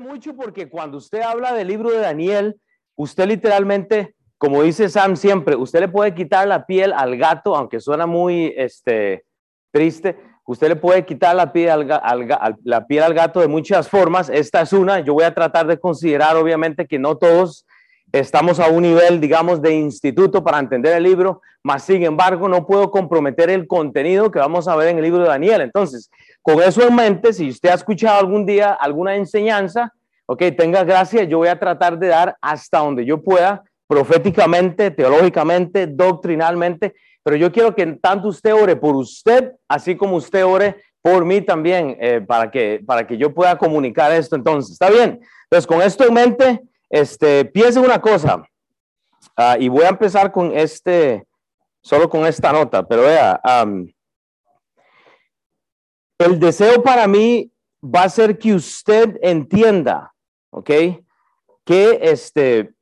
mucho porque cuando usted habla del libro de Daniel, usted literalmente, como dice Sam siempre, usted le puede quitar la piel al gato, aunque suena muy este, triste, usted le puede quitar la piel al, la piel al gato de muchas formas. Esta es una, yo voy a tratar de considerar obviamente que no todos estamos a un nivel, digamos, de instituto para entender el libro, mas sin embargo no puedo comprometer el contenido que vamos a ver en el libro de Daniel. Entonces, con eso en mente, si usted ha escuchado algún día alguna enseñanza, ok, tenga gracia, yo voy a tratar de dar hasta donde yo pueda, proféticamente, teológicamente, doctrinalmente, pero yo quiero que tanto usted ore por usted, así como usted ore por mí también, eh, para, que, para que yo pueda comunicar esto. Entonces, ¿está bien? Entonces, con esto en mente, este, piense una cosa, ah, y voy a empezar con este, solo con esta nota, pero vea, el deseo para mí va a ser que usted entienda, ¿ok? Que este,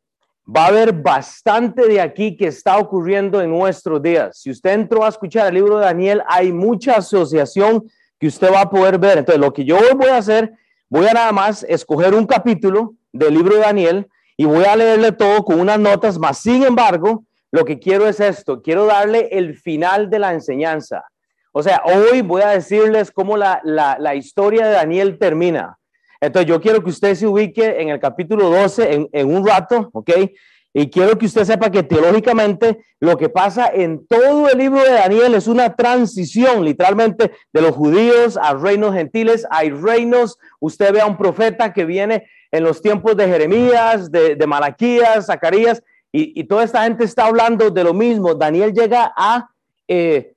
va a haber bastante de aquí que está ocurriendo en nuestros días. Si usted entró a escuchar el libro de Daniel, hay mucha asociación que usted va a poder ver. Entonces, lo que yo voy a hacer, voy a nada más escoger un capítulo del libro de Daniel y voy a leerle todo con unas notas, más sin embargo, lo que quiero es esto, quiero darle el final de la enseñanza. O sea, hoy voy a decirles cómo la, la, historia de Daniel termina. Entonces, yo quiero que usted se ubique en el capítulo 12 en, en un rato, ¿ok? Y quiero que usted sepa que teológicamente lo que pasa en todo el libro de Daniel es una transición, literalmente, de los judíos a reinos gentiles. Hay reinos, usted ve a un profeta que viene en los tiempos de Jeremías, de, Malaquías, Zacarías, y, toda esta gente está hablando de lo mismo. Daniel llega a eh,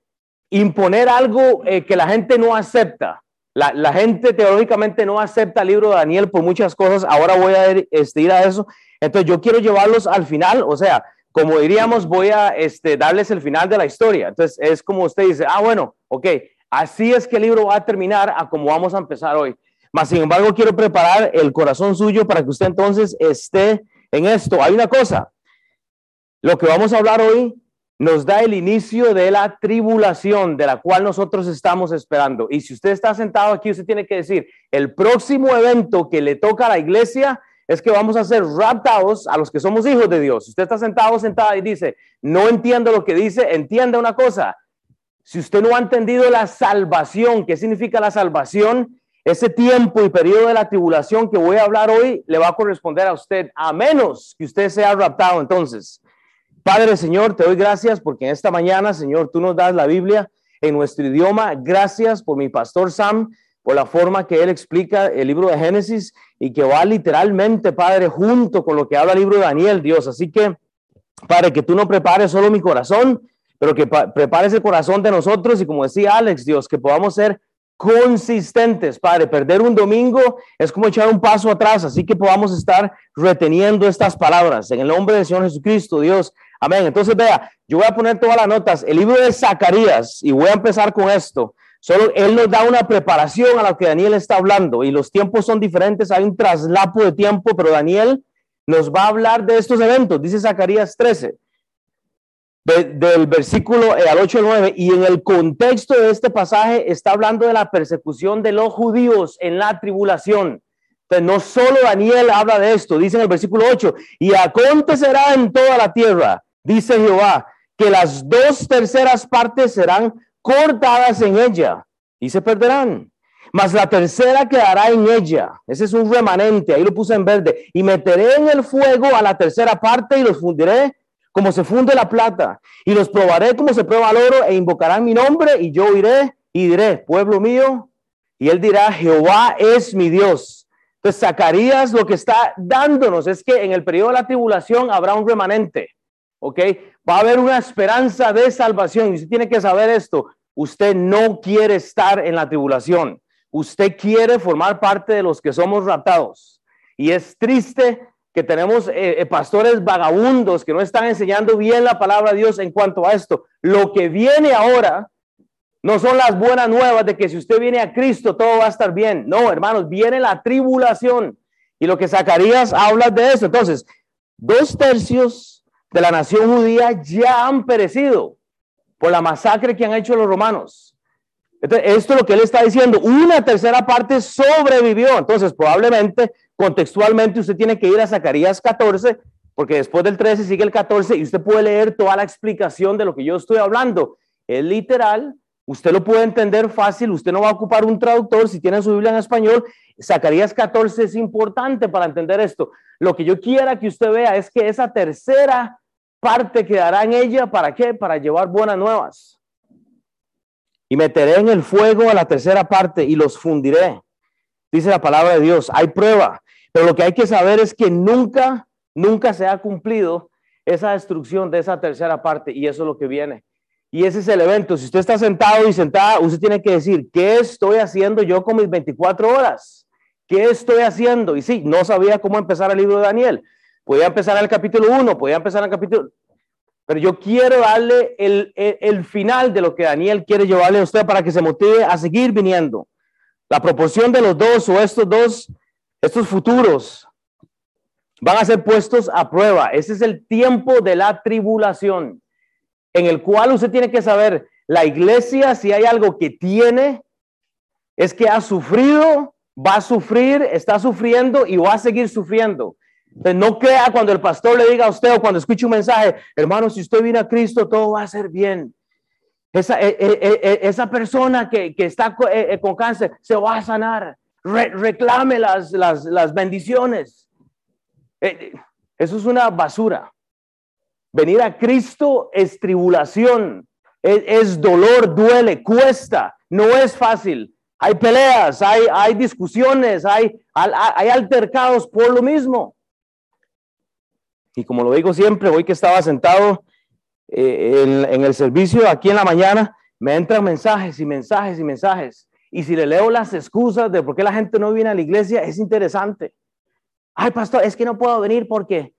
imponer algo eh, que la gente no acepta. La, gente teóricamente no acepta el libro de Daniel por muchas cosas. Ahora voy a ir, este, a eso. Entonces yo quiero llevarlos al final, o sea, como diríamos, voy a este, darles el final de la historia. Entonces es como usted dice, ah, bueno, ok, así es que el libro va a terminar a como vamos a empezar hoy. Mas, sin embargo, quiero preparar el corazón suyo para que usted entonces esté en esto. Hay una cosa, lo que vamos a hablar hoy nos da el inicio de la tribulación de la cual nosotros estamos esperando. Y si usted está sentado aquí, usted tiene que decir, el próximo evento que le toca a la iglesia es que vamos a ser raptados a los que somos hijos de Dios. Si usted está sentado sentada y dice, no entiendo lo que dice, entienda una cosa. Si usted no ha entendido la salvación, ¿qué significa la salvación? Ese tiempo y periodo de la tribulación que voy a hablar hoy le va a corresponder a usted, a menos que usted sea raptado. Entonces, Padre Señor, te doy gracias porque en esta mañana, Señor, tú nos das la Biblia en nuestro idioma. Gracias por mi pastor Sam, por la forma que él explica el libro de Génesis y que va literalmente, Padre, junto con lo que habla el libro de Daniel, Dios. Así que, Padre, que tú no prepares solo mi corazón, pero que prepares el corazón de nosotros y como decía Alex, Dios, que podamos ser consistentes, Padre. Perder un domingo es como echar un paso atrás, así que podamos estar reteniendo estas palabras. En el nombre del Señor Jesucristo, Dios. Amén. Entonces, vea, yo voy a poner todas las notas. El libro de Zacarías, y voy a empezar con esto. Solo él nos da una preparación a lo que Daniel está hablando y los tiempos son diferentes, hay un traslapo de tiempo, pero Daniel nos va a hablar de estos eventos, dice Zacarías 13, del versículo eh, al 8 al 9, y en el contexto de este pasaje está hablando de la persecución de los judíos en la tribulación. Entonces, no solo Daniel habla de esto, dice en el versículo 8, y acontecerá en toda la tierra, dice Jehová, que las dos terceras partes serán cortadas en ella y se perderán. Mas la tercera quedará en ella. Ese es un remanente, ahí lo puse en verde. Y meteré en el fuego a la tercera parte y los fundiré como se funde la plata. Y los probaré como se prueba el oro e invocarán mi nombre y yo iré y diré, pueblo mío. Y él dirá, Jehová es mi Dios. Entonces, Zacarías lo que está dándonos es que en el periodo de la tribulación habrá un remanente. ¿ok? Va a haber una esperanza de salvación. Y usted tiene que saber esto. Usted no quiere estar en la tribulación. Usted quiere formar parte de los que somos raptados. Y es triste que tenemos eh, eh, pastores vagabundos que no están enseñando bien la palabra de Dios en cuanto a esto. Lo que viene ahora no son las buenas nuevas de que si usted viene a Cristo todo va a estar bien. No, hermanos, viene la tribulación. Y lo que Zacarías habla de eso. Entonces, dos tercios de la nación judía ya han perecido por la masacre que han hecho los romanos. Esto es lo que él está diciendo. Una tercera parte sobrevivió. Entonces, probablemente, contextualmente, usted tiene que ir a Zacarías 14, porque después del 13 sigue el 14 y usted puede leer toda la explicación de lo que yo estoy hablando. Es literal, usted lo puede entender fácil, usted no va a ocupar un traductor si tiene su Biblia en español. Zacarías 14 es importante para entender esto. Lo que yo quiera que usted vea es que esa tercera parte quedará en ella, ¿para qué? Para llevar buenas nuevas y meteré en el fuego a la tercera parte y los fundiré. Dice la palabra de Dios, hay prueba, pero lo que hay que saber es que nunca, nunca se ha cumplido esa destrucción de esa tercera parte y eso es lo que viene. Y ese es el evento. Si usted está sentado y sentada, usted tiene que decir, ¿qué estoy haciendo yo con mis 24 horas? ¿Qué estoy haciendo? Y sí, no sabía cómo empezar el libro de Daniel. Podía empezar el capítulo 1, podía empezar el capítulo... Pero yo quiero darle el, el, final de lo que Daniel quiere llevarle a usted para que se motive a seguir viniendo. La proporción de los dos o estos dos, estos futuros, van a ser puestos a prueba. Ese es el tiempo de la tribulación, en el cual usted tiene que saber, la iglesia, si hay algo que tiene, es que ha sufrido, va a sufrir, está sufriendo y va a seguir sufriendo no crea cuando el pastor le diga a usted o cuando escuche un mensaje, hermano, si usted viene a Cristo, todo va a ser bien. Esa, eh, eh, eh, persona que está con cáncer se va a sanar. Reclame las, las, las bendiciones. eso es una basura. Venir a Cristo es tribulación, es, es, dolor, duele, cuesta, no es fácil. Hay peleas, hay, hay discusiones, hay, hay altercados por lo mismo. Y como lo digo siempre, hoy que estaba sentado eh, en, el servicio aquí en la mañana, me entran mensajes y mensajes y mensajes. Y si le leo las excusas de por qué la gente no viene a la iglesia, es interesante. Ay, pastor, es que no puedo venir porque...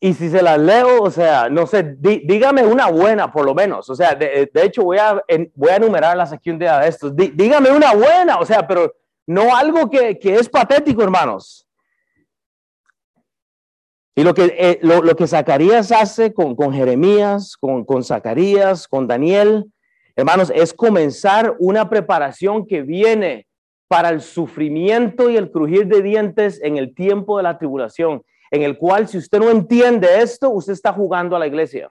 Y si se las leo, o sea, no sé, dígame una buena por lo menos. O sea, de, hecho voy a, voy a enumerarlas aquí un día de estos. dígame una buena, o sea, pero no algo que, que es patético, hermanos. Y lo que, eh, lo, que Zacarías hace con, con Jeremías, con, con Zacarías, con Daniel, hermanos, es comenzar una preparación que viene para el sufrimiento y el crujir de dientes en el tiempo de la tribulación, en el cual si usted no entiende esto, usted está jugando a la iglesia.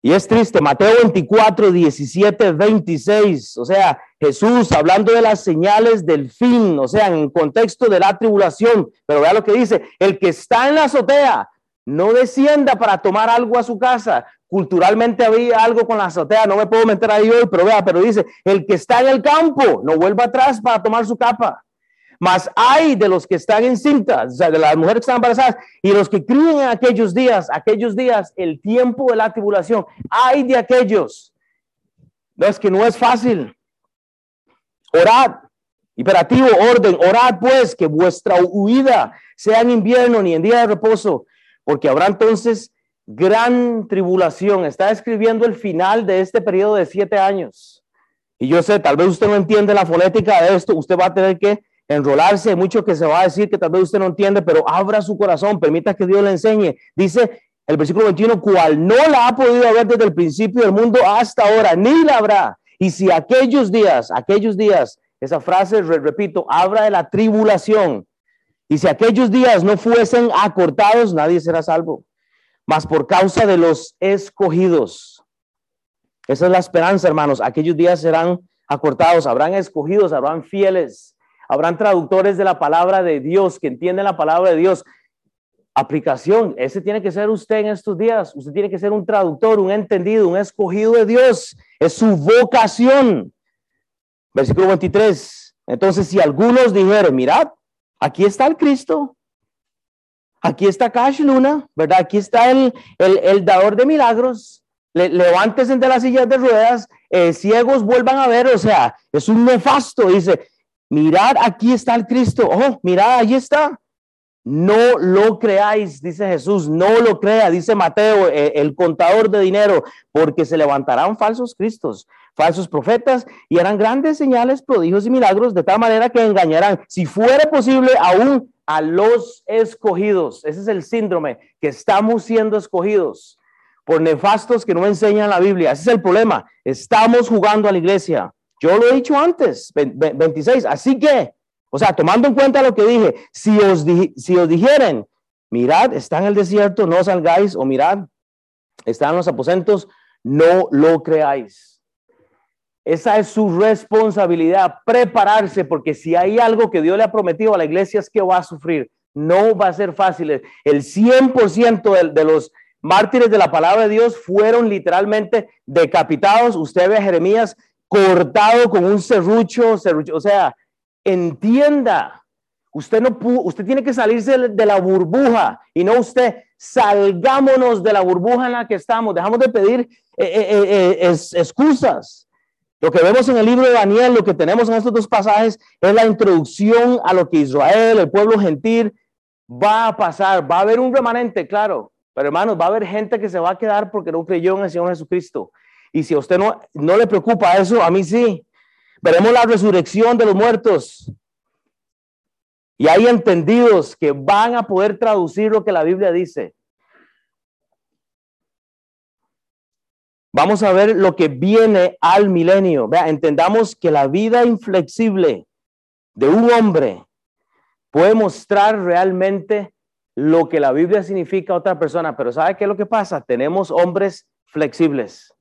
Y es triste, Mateo 24, 17, 26, o sea, Jesús hablando de las señales del fin, o sea, en contexto de la tribulación, pero vea lo que dice, el que está en la azotea, no descienda para tomar algo a su casa. Culturalmente había algo con la azotea, no me puedo meter ahí hoy, pero vea, pero dice, el que está en el campo, no vuelva atrás para tomar su capa. Mas hay de los que están en cintas, o sea, de las mujeres que están embarazadas y los que crían en aquellos días, aquellos días, el tiempo de la tribulación. Hay de aquellos. No es que no es fácil. Orad, imperativo, orden, orad pues que vuestra huida sea en invierno ni en día de reposo, porque habrá entonces gran tribulación. Está escribiendo el final de este periodo de siete años. Y yo sé, tal vez usted no entiende la fonética de esto, usted va a tener que enrolarse, mucho que se va a decir que tal vez usted no entiende, pero abra su corazón, permita que Dios le enseñe. Dice el versículo 21, cual no la ha podido ver desde el principio del mundo hasta ahora, ni la habrá. Y si aquellos días, aquellos días, esa frase, repito, habla de la tribulación. Y si aquellos días no fuesen acortados, nadie será salvo. Mas por causa de los escogidos. Esa es la esperanza, hermanos. Aquellos días serán acortados, habrán escogidos, habrán fieles Habrán traductores de la palabra de Dios que entienden la palabra de Dios. Aplicación, ese tiene que ser usted en estos días. Usted tiene que ser un traductor, un entendido, un escogido de Dios. Es su vocación. Versículo 23. Entonces, si algunos dijeron, mirad, aquí está el Cristo, aquí está Cash Luna, ¿verdad? Aquí está el, el, dador de milagros. Le, levántese de las sillas de ruedas, eh, ciegos vuelvan a ver, o sea, es un nefasto, dice, mirad, aquí está el Cristo, oh, mirad, ahí está. No lo creáis, dice Jesús, no lo crea, dice Mateo, eh, el contador de dinero, porque se levantarán falsos cristos, falsos profetas, y harán grandes señales, prodigios y milagros, de tal manera que engañarán, si fuera posible, aún a los escogidos. Ese es el síndrome, que estamos siendo escogidos. por nefastos que no enseñan la Biblia. Ese es el problema. Estamos jugando a la iglesia. Yo lo he dicho antes, 26. Así que, o sea, tomando en cuenta lo que dije, si os, si os dijeren, mirad, está en el desierto, no salgáis, o mirad, están los aposentos, no lo creáis. Esa es su responsabilidad, prepararse, porque si hay algo que Dios le ha prometido a la iglesia es que va a sufrir. No va a ser fácil. El 100% de, los mártires de la palabra de Dios fueron literalmente decapitados. Usted ve a Jeremías cortado con un serrucho, serrucho. O sea, entienda, usted no usted tiene que salirse de la burbuja y no usted salgámonos de la burbuja en la que estamos. Dejamos de pedir eh, eh, eh, excusas. Lo que vemos en el libro de Daniel, lo que tenemos en estos dos pasajes, es la introducción a lo que Israel, el pueblo gentil, va a pasar. Va a haber un remanente, claro, pero hermanos, va a haber gente que se va a quedar porque no creyó en el Señor Jesucristo. Y si a usted no, no le preocupa eso, a mí sí. Veremos la resurrección de los muertos. Y hay entendidos que van a poder traducir lo que la Biblia dice. Vamos a ver lo que viene al milenio. Vea, entendamos que la vida inflexible de un hombre puede mostrar realmente lo que la Biblia significa a otra persona, pero ¿sabe qué es lo que pasa? Tenemos hombres flexibles.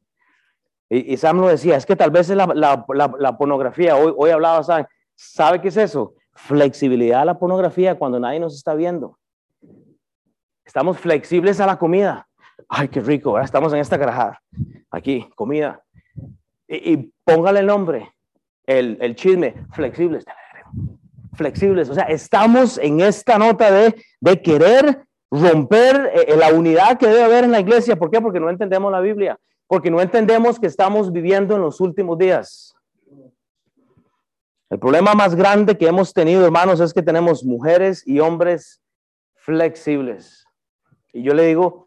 Y, Sam lo decía, es que tal vez es la, pornografía. Hoy, hoy hablaba Sam, ¿sabe qué es eso? Flexibilidad a la pornografía cuando nadie nos está viendo. Estamos flexibles a la comida ay, qué rico, estamos en esta garajada, aquí, comida. Y, póngale el nombre, el, el chisme, flexibles, flexibles. O sea, estamos en esta nota de, de querer romper eh, la unidad que debe haber en la iglesia. ¿Por qué? Porque no entendemos la Biblia, porque no entendemos que estamos viviendo en los últimos días. El problema más grande que hemos tenido, hermanos, es que tenemos mujeres y hombres flexibles. Y yo le digo,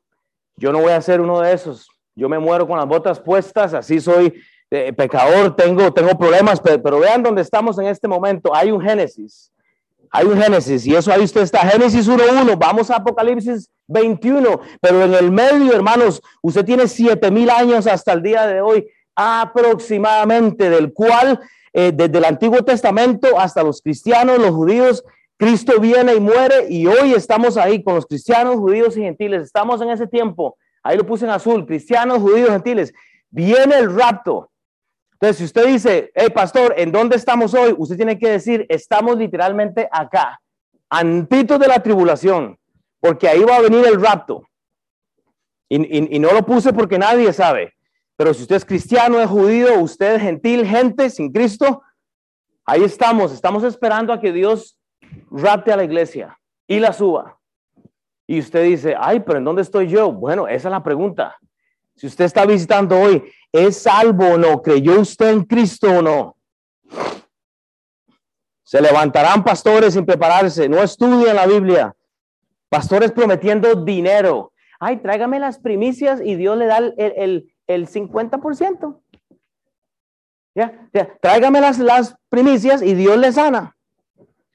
yo no voy a ser uno de esos. Yo me muero con las botas puestas, así soy eh, pecador, tengo, tengo problemas, pero, vean dónde estamos en este momento. Hay un Génesis. Hay un Génesis y eso ahí usted está. Génesis 1.1, vamos a Apocalipsis 21, pero en el medio, hermanos, usted tiene siete mil años hasta el día de hoy aproximadamente, del cual eh, desde el Antiguo Testamento hasta los cristianos, los judíos Cristo viene y muere y hoy estamos ahí con los cristianos, judíos y gentiles. Estamos en ese tiempo. Ahí lo puse en azul, cristianos, judíos, gentiles. Viene el rapto. Entonces, si usted dice, hey, pastor, ¿en dónde estamos hoy? Usted tiene que decir, estamos literalmente acá, antito de la tribulación, porque ahí va a venir el rapto. Y, y no lo puse porque nadie sabe. Pero si usted es cristiano, es judío, usted es gentil, gente sin Cristo, ahí estamos. Estamos esperando a que Dios rapte a la iglesia y la suba. Y usted dice, ay, pero ¿en dónde estoy yo? Bueno, esa es la pregunta. Si usted está visitando hoy, ¿es salvo o no? ¿Creyó usted en Cristo o no? Se levantarán pastores sin prepararse, no estudian la Biblia. Pastores prometiendo dinero. Ay, tráigame las primicias y Dios le da el, el, el 50%. ¿Ya? ¿Ya? Tráigame las, las primicias y Dios le sana.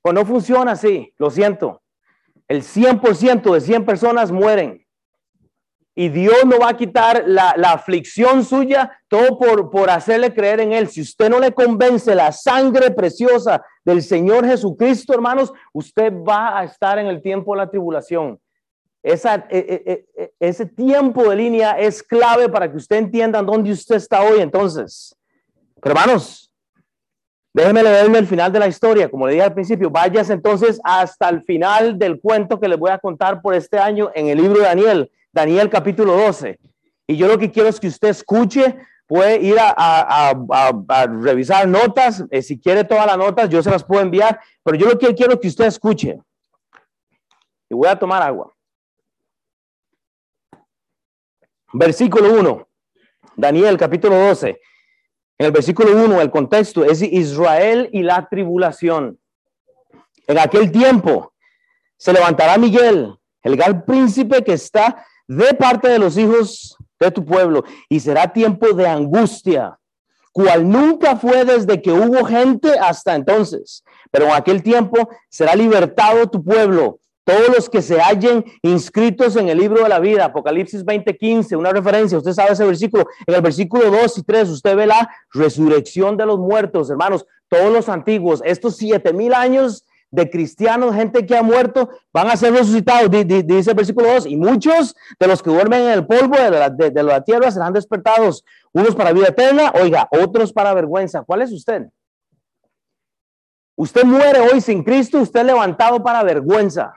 Pues no funciona así, lo siento. El 100% de 100 personas mueren. Y Dios no va a quitar la, aflicción suya todo por, por hacerle creer en Él. Si usted no le convence la sangre preciosa del Señor Jesucristo, hermanos, usted va a estar en el tiempo de la tribulación. Esa, e, e, e, ese tiempo de línea es clave para que usted entienda dónde usted está hoy. Entonces, hermanos, Déjeme leerme el final de la historia. Como le dije al principio, vayas entonces hasta el final del cuento que les voy a contar por este año en el libro de Daniel, Daniel capítulo 12. Y yo lo que quiero es que usted escuche, puede ir a, revisar notas. Eh, si quiere todas las notas, yo se las puedo enviar. Pero yo lo que quiero es que usted escuche. Y voy a tomar agua. Versículo 1. Daniel capítulo 12. En el versículo 1, el contexto es Israel y la tribulación. En aquel tiempo se levantará Miguel, el gran príncipe que está de parte de los hijos de tu pueblo, y será tiempo de angustia, cual nunca fue desde que hubo gente hasta entonces. Pero en aquel tiempo será libertado tu pueblo, todos los que se hallen inscritos en el libro de la vida, Apocalipsis 20:15, una referencia, usted sabe ese versículo, en el versículo 2 y 3, usted ve la resurrección de los muertos, hermanos, todos los antiguos, estos siete mil años de cristianos, gente que ha muerto, van a ser resucitados, dice el versículo 2, y muchos de los que duermen en el polvo de la, de la tierra serán despertados, unos para vida eterna, oiga, otros para vergüenza. ¿Cuál es usted? Usted muere hoy sin Cristo, usted levantado para vergüenza.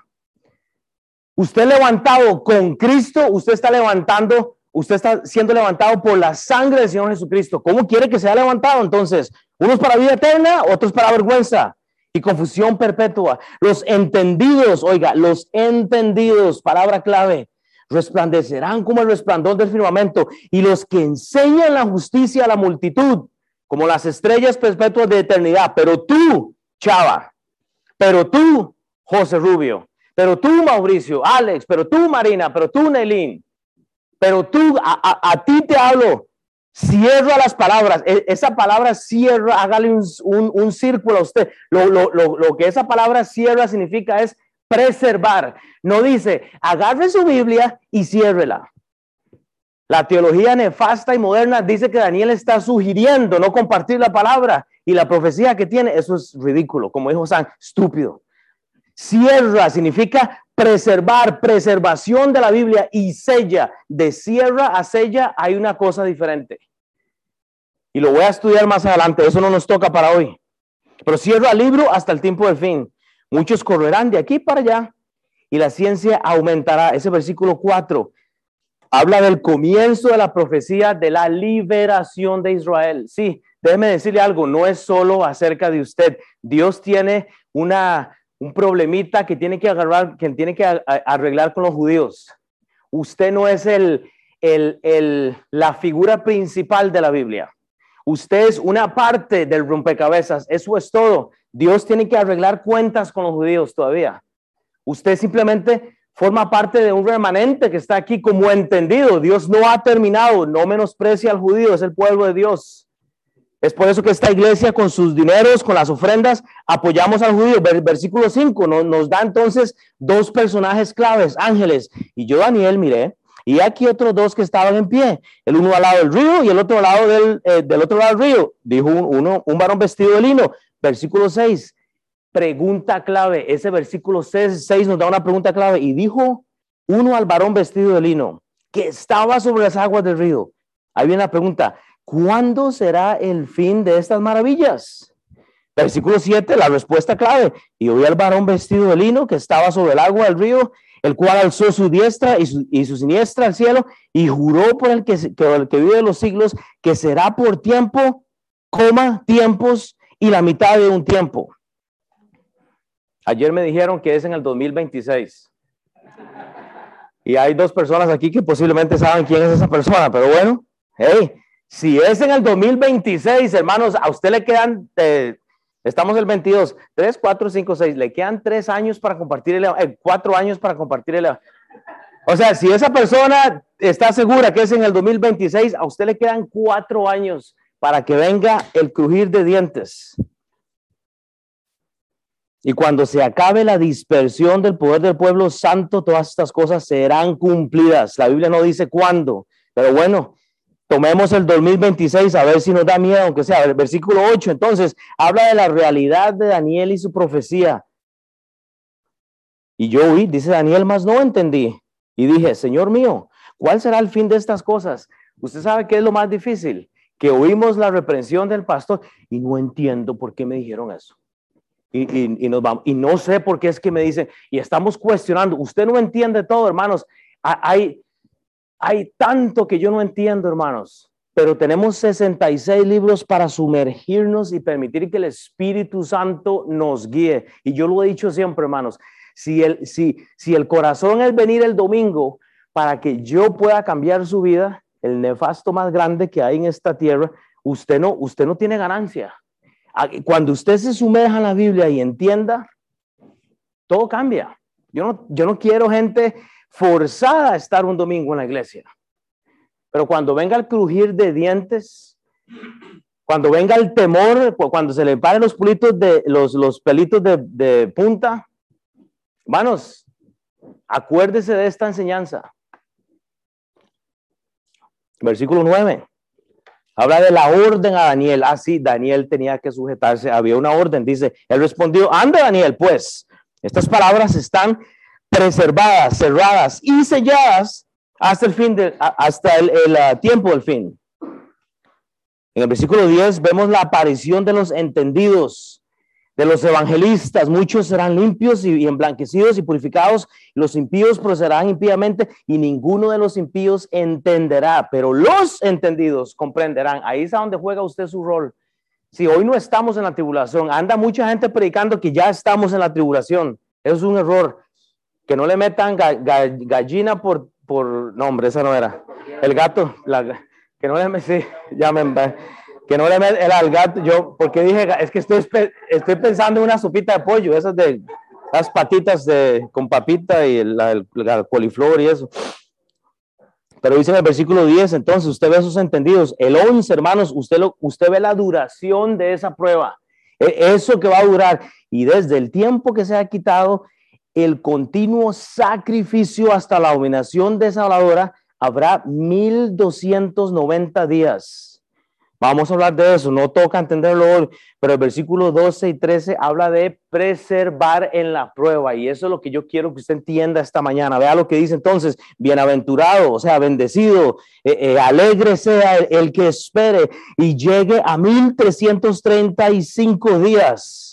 Usted levantado con Cristo, usted está levantando, usted está siendo levantado por la sangre del Señor Jesucristo. ¿Cómo quiere que sea levantado entonces? Unos para vida eterna, otros para vergüenza y confusión perpetua. Los entendidos, oiga, los entendidos, palabra clave, resplandecerán como el resplandor del firmamento y los que enseñan la justicia a la multitud, como las estrellas perpetuas de eternidad. Pero tú, Chava, pero tú, José Rubio, pero tú, Mauricio, Alex, pero tú, Marina, pero tú, Nelín, pero tú, a, ti te hablo. Cierra las palabras. E, esa palabra cierra, hágale un, círculo a usted. Lo, lo, que esa palabra cierra significa es preservar. No dice, agarre su Biblia y ciérrela. La teología nefasta y moderna dice que Daniel está sugiriendo no compartir la palabra y la profecía que tiene. Eso es ridículo, como dijo San, estúpido. Cierra significa preservar, preservación de la Biblia y sella. De cierra a sella hay una cosa diferente. Y lo voy a estudiar más adelante, eso no nos toca para hoy. Pero cierra el libro hasta el tiempo del fin. Muchos correrán de aquí para allá y la ciencia aumentará. Ese versículo 4 habla del comienzo de la profecía de la liberación de Israel. Sí, déjeme decirle algo, no es solo acerca de usted. Dios tiene una un problemita que tiene que agarrar, que tiene que arreglar con los judíos. Usted no es el, el, la figura principal de la Biblia. Usted es una parte del rompecabezas. Eso es todo. Dios tiene que arreglar cuentas con los judíos todavía. Usted simplemente forma parte de un remanente que está aquí como entendido. Dios no ha terminado. No menosprecia al judío, es el pueblo de Dios. Es por eso que esta iglesia con sus dineros, con las ofrendas, apoyamos al judío. Versículo 5 nos, da entonces dos personajes claves, ángeles. Y yo, Daniel, miré, y aquí otros dos que estaban en pie, el uno al lado del río y el otro al lado del, eh, del otro lado del río. Dijo uno, un varón vestido de lino. Versículo 6, pregunta clave. Ese versículo 6, 6 nos da una pregunta clave. Y dijo uno al varón vestido de lino, que estaba sobre las aguas del río. Ahí viene la pregunta, ¿cuándo será el fin de estas maravillas? Versículo 7, la respuesta clave. Y oí al varón vestido de lino que estaba sobre el agua del río, el cual alzó su diestra y su, siniestra al cielo y juró por el que, el que vive los siglos que será por tiempo, coma, tiempos y la mitad de un tiempo. Ayer me dijeron que es en el 2026. Y hay dos personas aquí que posiblemente saben quién es esa persona, pero bueno, hey, si es en el 2026, hermanos, a usted le quedan, eh, estamos el 22, 3, 4, 5, 6, le quedan tres años para compartir el, eh, cuatro años para compartir el. O sea, si esa persona está segura que es en el 2026, a usted le quedan cuatro años para que venga el crujir de dientes. Y cuando se acabe la dispersión del poder del pueblo santo, todas estas cosas serán cumplidas. La Biblia no dice cuándo, pero bueno, Tomemos el 2026 a ver si nos da miedo, aunque sea. El versículo 8, entonces, habla de la realidad de Daniel y su profecía. Y yo oí, dice Daniel, más no entendí. Y dije, Señor mío, ¿cuál será el fin de estas cosas? Usted sabe qué es lo más difícil, que oímos la reprensión del pastor y no entiendo por qué me dijeron eso. Y, y, nos vamos. y no sé por qué es que me dicen, y estamos cuestionando, usted no entiende todo, hermanos. Hay, hay tanto que yo no entiendo, hermanos, pero tenemos 66 libros para sumergirnos y permitir que el Espíritu Santo nos guíe. Y yo lo he dicho siempre, hermanos, si el, si, si el corazón es venir el domingo para que yo pueda cambiar su vida, el nefasto más grande que hay en esta tierra, usted no, usted no tiene ganancia. Ah, cuando usted se sumerja en la Biblia y entienda, todo cambia. Yo no, yo no quiero gente forzada a estar un domingo en la iglesia. Pero cuando venga el crujir de dientes, cuando venga el temor, cuando se le paren los pelitos de, los, los pelitos de, de punta, hermanos, Acuérdese de esta enseñanza. Versículo 9. Habla de la orden a Daniel. Ah, sí, Daniel tenía que sujetarse. Había una orden. Dice, él respondió, anda Daniel, pues. Estas palabras están preservadas, cerradas y selladas hasta el fin, de, hasta el, ah, tiempo del fin. En el versículo 10 vemos la aparición de los entendidos, de los evangelistas. Muchos serán limpios y, emblanquecidos y purificados. Los impíos procederán impíamente y ninguno de los impíos entenderá, pero los entendidos comprenderán. Ahí es a donde juega usted su rol. Si hoy no estamos en la tribulación, anda mucha gente predicando que ya estamos en la tribulación. Es un error. Que no le metan gallina por, por, no hombre, esa no era. El gato, la, que no le sí, ya me, que no le el al gato, yo, porque dije, es que estoy, estoy pensando en una sopita de pollo, esas de las patitas de, con papita y el, coliflor y eso. Pero dice en el versículo 10, entonces usted ve esos entendidos. El 11, hermanos, usted, lo, usted ve la duración de esa prueba. E, eso que va a durar. Y desde el tiempo que se ha quitado, el continuo sacrificio hasta la dominación desoladora habrá 1290 días. Vamos a hablar de eso, no toca entenderlo hoy, pero el versículo 12 y 13 habla de preservar en la prueba y eso es lo que yo quiero que usted entienda esta mañana. Vea lo que dice entonces, bienaventurado, o sea, bendecido, eh, eh, alegre sea el, el, que espere y llegue a 1335 días.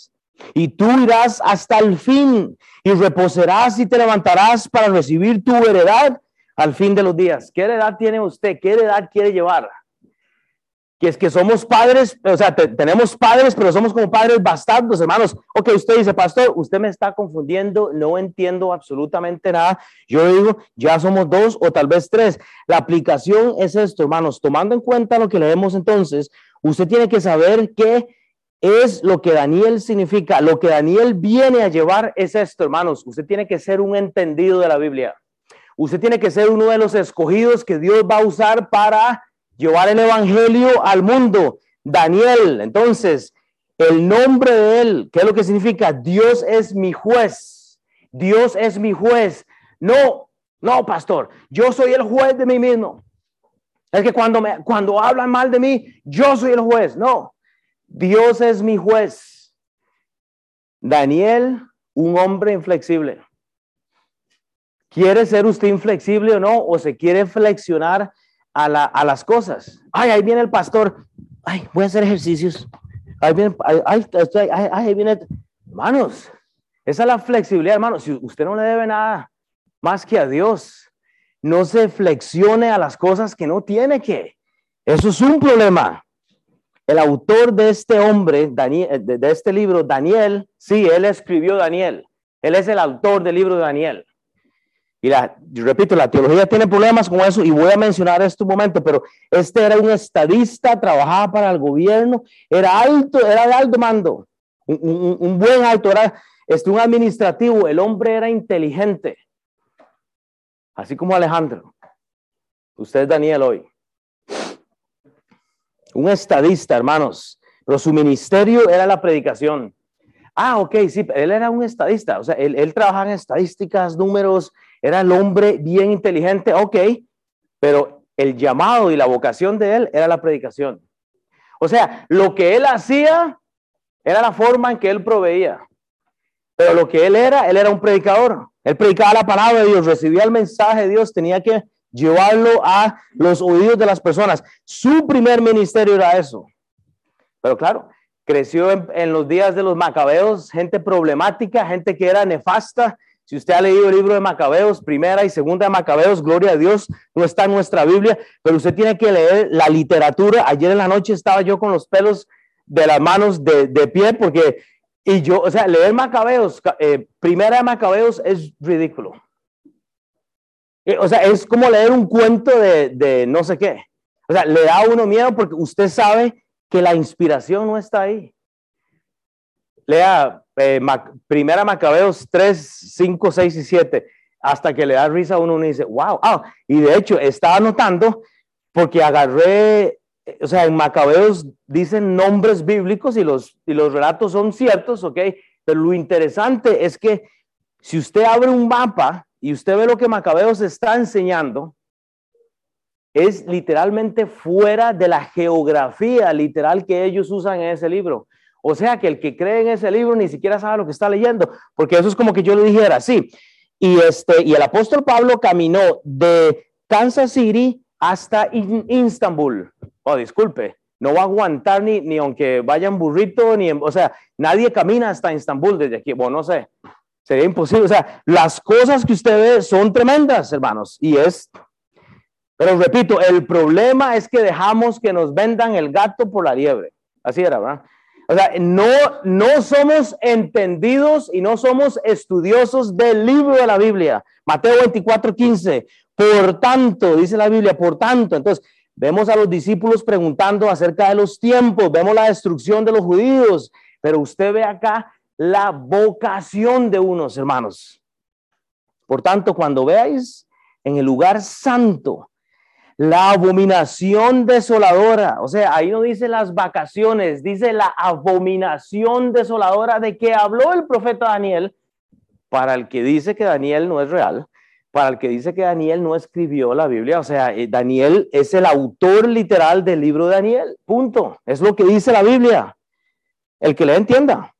Y tú irás hasta el fin y reposarás y te levantarás para recibir tu heredad al fin de los días. ¿Qué edad tiene usted? ¿Qué edad quiere llevar? Que es que somos padres, o sea, tenemos padres, pero somos como padres bastardos, hermanos. Ok, usted dice, pastor, usted me está confundiendo, no entiendo absolutamente nada. Yo digo, ya somos dos o tal vez tres. La aplicación es esto, hermanos, tomando en cuenta lo que leemos entonces, usted tiene que saber qué es lo que Daniel significa. Lo que Daniel viene a llevar es esto, hermanos. Usted tiene que ser un entendido de la Biblia. Usted tiene que ser uno de los escogidos que Dios va a usar para llevar el evangelio al mundo. Daniel, entonces, el nombre de él, ¿qué es lo que significa? Dios es mi juez. Dios es mi juez. No, no, pastor, yo soy el juez de mí mismo. Es que cuando me cuando hablan mal de mí, yo soy el juez. No. Dios es mi juez. Daniel, un hombre inflexible. ¿Quiere ser usted inflexible o no? ¿O se quiere flexionar a, las cosas? Ay, ahí viene el pastor. Ay, voy a hacer ejercicios. Ahí viene, ahí, viene. Hermanos, esa es la flexibilidad, hermanos. Si usted no le debe nada más que a Dios, no se flexione a las cosas que no tiene que. Eso es un problema. El autor de este hombre, Daniel, de este libro, Daniel, sí, él escribió Daniel. Él es el autor del libro de Daniel. Y la, repito, la teología tiene problemas con eso y voy a mencionar esto un momento, pero este era un estadista, trabajaba para el gobierno, era alto, era de alto mando, un, buen alto, era este, un administrativo, el hombre era inteligente, así como Alejandro. Usted es Daniel hoy. Un estadista, hermanos, pero su ministerio era la predicación. Ah, ok, sí, él era un estadista, o sea, él, él trabajaba en estadísticas, números, era el hombre bien inteligente, ok, pero el llamado y la vocación de él era la predicación. O sea, lo que él hacía era la forma en que él proveía. Pero lo que él era, él era un predicador. Él predicaba la palabra de Dios, recibía el mensaje de Dios, tenía que llevarlo a los oídos de las personas. Su primer ministerio era eso. Pero claro, creció en, los días de los macabeos, gente problemática, gente que era nefasta, si usted ha leído el libro de Macabeos, primera y segunda de Macabeos, gloria a Dios, no está en nuestra Biblia, pero usted tiene que leer la literatura. Ayer en la noche estaba yo con los pelos de las manos de, pie porque, y yo, o sea, leer Macabeos, eh, primera de Macabeos es ridículo. Eh, o sea, es como leer un cuento de, de no sé qué. O sea, le da uno miedo porque usted sabe que la inspiración no está ahí. Lea eh, primera Macabeos 3, 5, 6 y 7, hasta que le da risa a uno, y dice, wow, ah, y de hecho estaba notando porque agarré, eh, o sea, en Macabeos dicen nombres bíblicos y los, y los relatos son ciertos, ¿ok? Pero lo interesante es que si usted abre un mapa y usted ve lo que Macabeos está enseñando, es literalmente fuera de la geografía literal que ellos usan en ese libro. O sea que el que cree en ese libro ni siquiera sabe lo que está leyendo, porque eso es como que yo le dijera, sí. Y, este, y el apóstol Pablo caminó de Kansas City hasta Istanbul. Oh, disculpe, no va a aguantar ni, ni aunque vaya en burrito, ni o sea, nadie camina hasta Estambul desde aquí. Bueno, no sé, sería imposible. O sea, las cosas que usted ve son tremendas, hermanos, y es, pero repito, el problema es que dejamos que nos vendan el gato por la liebre. Así era, ¿verdad? O sea, no, no somos entendidos y no somos estudiosos del libro de la Biblia. Mateo 24, 15. Por tanto, dice la Biblia, por tanto. Entonces, Vemos a los discípulos preguntando acerca de los tiempos, vemos la destrucción de los judíos, pero usted ve acá la vocación de unos hermanos. Por tanto, cuando veáis en el lugar santo la abominación desoladora, o sea, ahí no dice las vacaciones, dice la abominación desoladora de que habló el profeta Daniel, para el que dice que Daniel no es real, para el que dice que Daniel no escribió la Biblia, o sea, eh, Daniel es el autor literal del libro de Daniel, punto. Es lo que dice la Biblia. El que le entienda.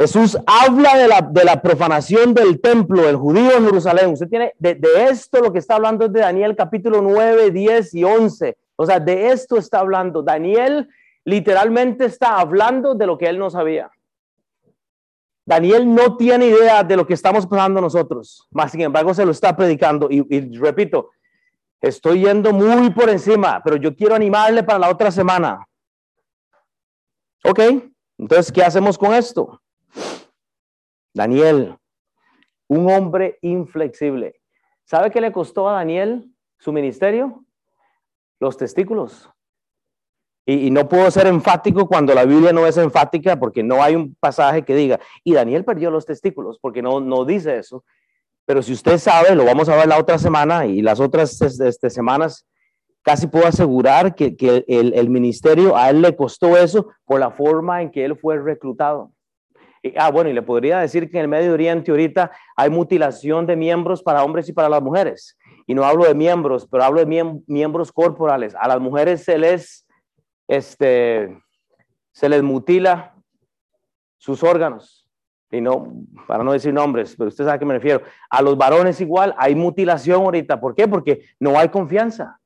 Jesús habla de la, profanación del templo, el judío en Jerusalén. Usted tiene, de, esto lo que está hablando es de Daniel capítulo 9, 10 y 11. O sea, de esto está hablando. Daniel literalmente está hablando de lo que él no sabía. Daniel no tiene idea de lo que estamos pasando nosotros, más sin embargo se lo está predicando. Y, repito, estoy yendo muy por encima, pero yo quiero animarle para la otra semana. Ok, entonces, ¿qué hacemos con esto? Daniel, un hombre inflexible. ¿Sabe qué le costó a Daniel su ministerio? Los testículos. Y, no puedo ser enfático cuando la Biblia no es enfática porque no hay un pasaje que diga, y Daniel perdió los testículos, porque no, no dice eso. Pero si usted sabe, lo vamos a ver la otra semana y las otras este, semanas, casi puedo asegurar que, que el, ministerio a él le costó eso por la forma en que él fue reclutado. Ah, bueno, y le podría decir que en el Medio Oriente ahorita hay mutilación de miembros para hombres y para las mujeres. Y no hablo de miembros, pero hablo de miembros corporales. A las mujeres se les este, se les mutila sus órganos. Y no, para no decir nombres, pero usted sabe a qué me refiero. A los varones igual hay mutilación ahorita. ¿Por qué? Porque no hay confianza.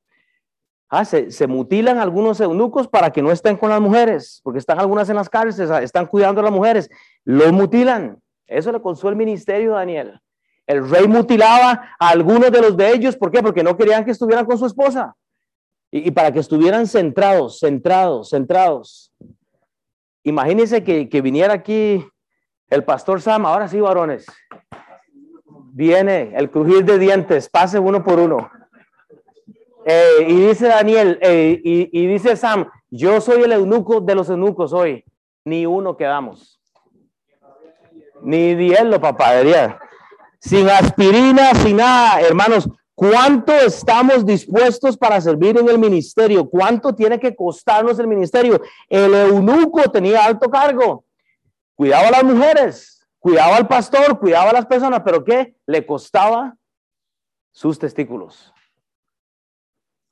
Ah, se, mutilan algunos eunucos para que no estén con las mujeres, porque están algunas en las cárceles, están cuidando a las mujeres. Los mutilan. Eso le causó el ministerio Daniel. El rey mutilaba a algunos de los de ellos. ¿Por qué? Porque no querían que estuvieran con su esposa y, para que estuvieran centrados, centrados, centrados. Imagínense que, que viniera aquí el pastor Sam, ahora sí, varones. Viene el crujir de dientes, pase uno por uno. Eh, y dice Daniel, eh, y, dice Sam, yo soy el eunuco de los eunucos hoy, ni uno quedamos. Ni dielo, papá, diría. Sin aspirina, sin nada, hermanos, ¿Cuánto estamos dispuestos para servir en el ministerio? ¿Cuánto tiene que costarnos el ministerio? El eunuco tenía alto cargo. Cuidaba a las mujeres, cuidaba al pastor, cuidaba a las personas, pero ¿qué? Le costaba sus testículos.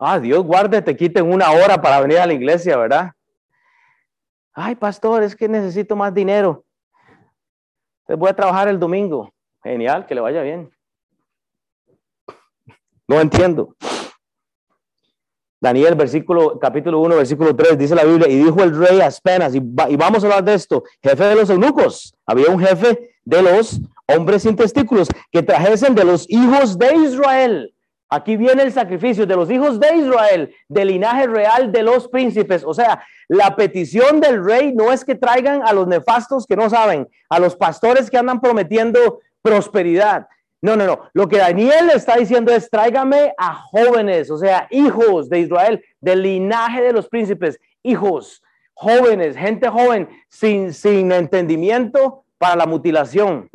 Ah, Dios guarde, te quiten una hora para venir a la iglesia, ¿verdad? Ay, pastor, es que necesito más dinero. Entonces voy a trabajar el domingo. Genial, que le vaya bien. No entiendo. Daniel, versículo, capítulo 1, versículo 3, dice la Biblia, y dijo el rey a Aspenas, y, y vamos a hablar de esto, jefe de los eunucos, había un jefe de los hombres sin testículos que trajesen de los hijos de Israel. Aquí viene el sacrificio de los hijos de Israel, del linaje real de los príncipes. O sea, la petición del rey no es que traigan a los nefastos que no saben, a los pastores que andan prometiendo prosperidad. No, no, no. Lo que Daniel está diciendo es tráigame a jóvenes, o sea, hijos de Israel, del linaje de los príncipes, hijos, jóvenes, gente joven, sin, sin entendimiento para la mutilación.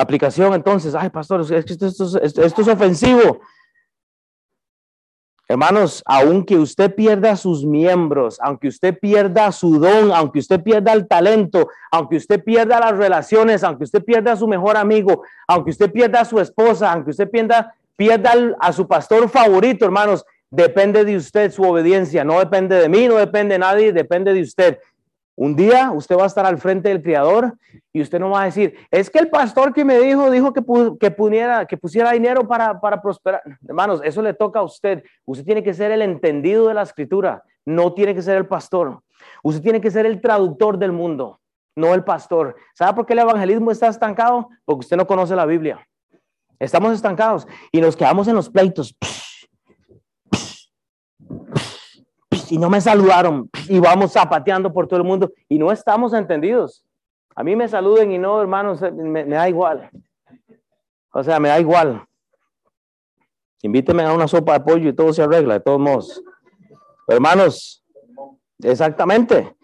Aplicación entonces, ay pastor, esto, es ofensivo. Hermanos, aunque usted pierda sus miembros, aunque usted pierda su don, aunque usted pierda el talento, aunque usted pierda las relaciones, aunque usted pierda a su mejor amigo, aunque usted pierda a su esposa, aunque usted pierda, pierda a su pastor favorito, hermanos, depende de usted su obediencia, no depende de mí, no depende de nadie, depende de usted. Un día usted va a estar al frente del Creador y usted no va a decir, es que el pastor que me dijo, dijo que, que, que pusiera dinero para, para prosperar. Hermanos, eso le toca a usted. Usted tiene que ser el entendido de la escritura, no tiene que ser el pastor. Usted tiene que ser el traductor del mundo, no el pastor. ¿Sabe por qué el evangelismo está estancado? Porque usted no conoce la Biblia. Estamos estancados y nos quedamos en los pleitos y no me saludaron y vamos zapateando por todo el mundo y no estamos entendidos. A mí me saluden y no, hermanos, me, da igual. O sea, me da igual. Invíteme a una sopa de pollo y todo se arregla, de todos modos. hermanos, exactamente.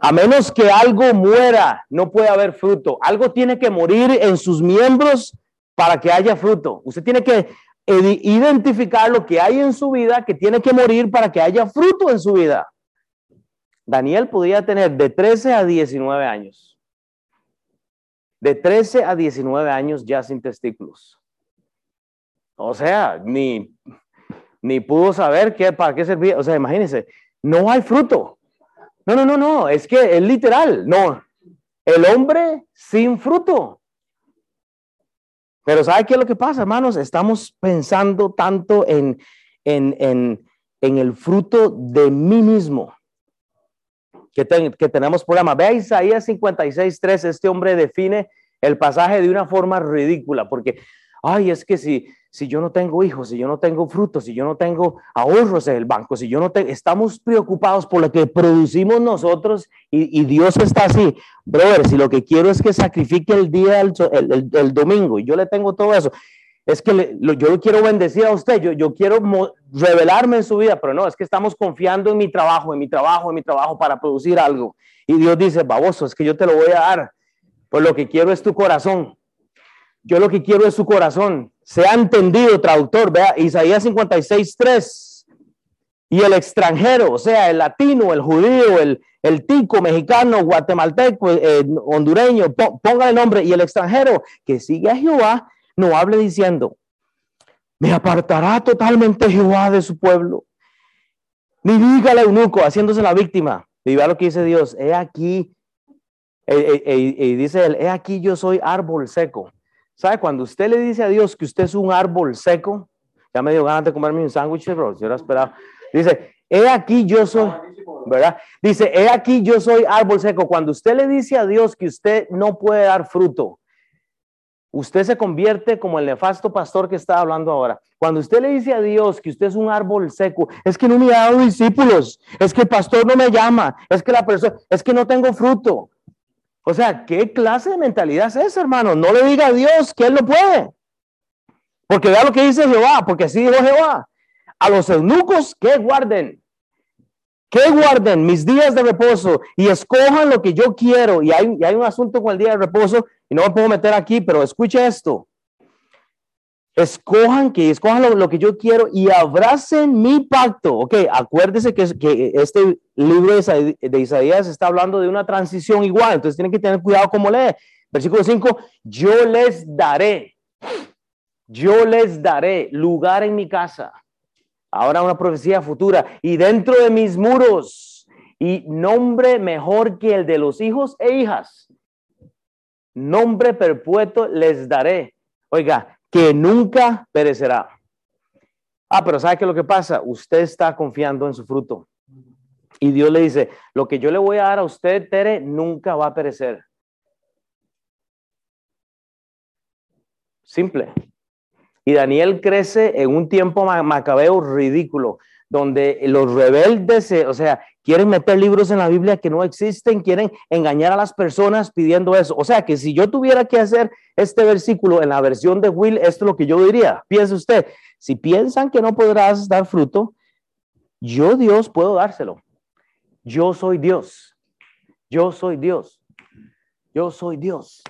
A menos que algo muera, no puede haber fruto. Algo tiene que morir en sus miembros para que haya fruto. Usted tiene que identificar lo que hay en su vida que tiene que morir para que haya fruto en su vida. Daniel podía tener de 13 a 19 años. De 13 a 19 años ya sin testículos. O sea, ni, ni pudo saber qué, para qué servía. O sea, imagínense, no hay fruto. No, no, no, no, es que es literal. No, el hombre sin fruto. Pero ¿sabe qué es lo que pasa, hermanos? Estamos pensando tanto en, en, el fruto de mí mismo que, que tenemos problema. Vea Isaías 56.3, este hombre define el pasaje de una forma ridícula, porque, ay, es que si, si yo no tengo hijos, si yo no tengo frutos, si yo no tengo ahorros en el banco, si yo no tengo, estamos preocupados por lo que producimlo nosotros y, Dios está así. Brother, si lo que quiero es que sacrifique el día, el, domingo, y yo le tengo todo eso, es que yo lo quiero bendecir a usted, yo, yo quiero revelarme en su vida, pero no, es que estamos confiando en mi trabajo, en mi trabajo, en mi trabajo para producir algo. Y Dios dice, baboso, es que yo te lo voy a dar, pues lo que quiero es tu corazón. Yo lo que quiero es su corazón. Se ha entendido, traductor, vea, Isaías 56, 3. Y el extranjero, o sea, el latino, el judío, el, el tico, mexicano, guatemalteco, eh, hondureño, ponga el nombre, y el extranjero que sigue a Jehová, no hable diciendo, me apartará totalmente Jehová de su pueblo. Ni diga al eunuco, haciéndose la víctima. Y vea lo que dice Dios, he aquí, y dice él, he aquí yo soy árbol seco ¿Sabe? Cuando usted le dice a Dios que usted es un árbol seco, ya me dio ganas de comerme un sándwich, bro. Yo lo esperaba. Dice, he aquí yo soy, ¿verdad? Dice, he aquí yo soy árbol seco. Cuando usted le dice a Dios que usted no puede dar fruto, usted se convierte como el nefasto pastor que está hablando ahora. Cuando usted le dice a Dios que usted es un árbol seco, es que no me ha dado discípulos, es que el pastor no me llama, es que la persona, es que no tengo fruto. O sea, ¿qué clase de mentalidad es esa, hermano? No le diga a Dios que Él no puede. Porque vea lo que dice Jehová, porque así dijo Jehová. A los eunucos que guarden, que guarden mis días de reposo y escojan lo que yo quiero. Y hay, y hay un asunto con el día de reposo y no me puedo meter aquí, pero escuche esto escojan, que escojan lo, que yo quiero y abracen mi pacto. Ok, acuérdese que, este libro de Isaías, está hablando de una transición igual, entonces tienen que tener cuidado como lee. Versículo 5, yo les daré, yo les daré lugar en mi casa. Ahora una profecía futura y dentro de mis muros y nombre mejor que el de los hijos e hijas. Nombre perpetuo les daré. Oiga, que nunca perecerá. Ah, pero ¿sabe qué es lo que pasa? Usted está confiando en su fruto. Y Dios le dice, lo que yo le voy a dar a usted, Tere, nunca va a perecer. Simple. Y Daniel crece en un tiempo macabeo ridículo donde los rebeldes, o sea, quieren meter libros en la Biblia que no existen, quieren engañar a las personas pidiendo eso. O sea, que si yo tuviera que hacer este versículo en la versión de Will, esto es lo que yo diría. Piense usted, si piensan que no podrás dar fruto, yo Dios puedo dárselo. Yo soy Dios. Yo soy Dios. Yo soy Dios.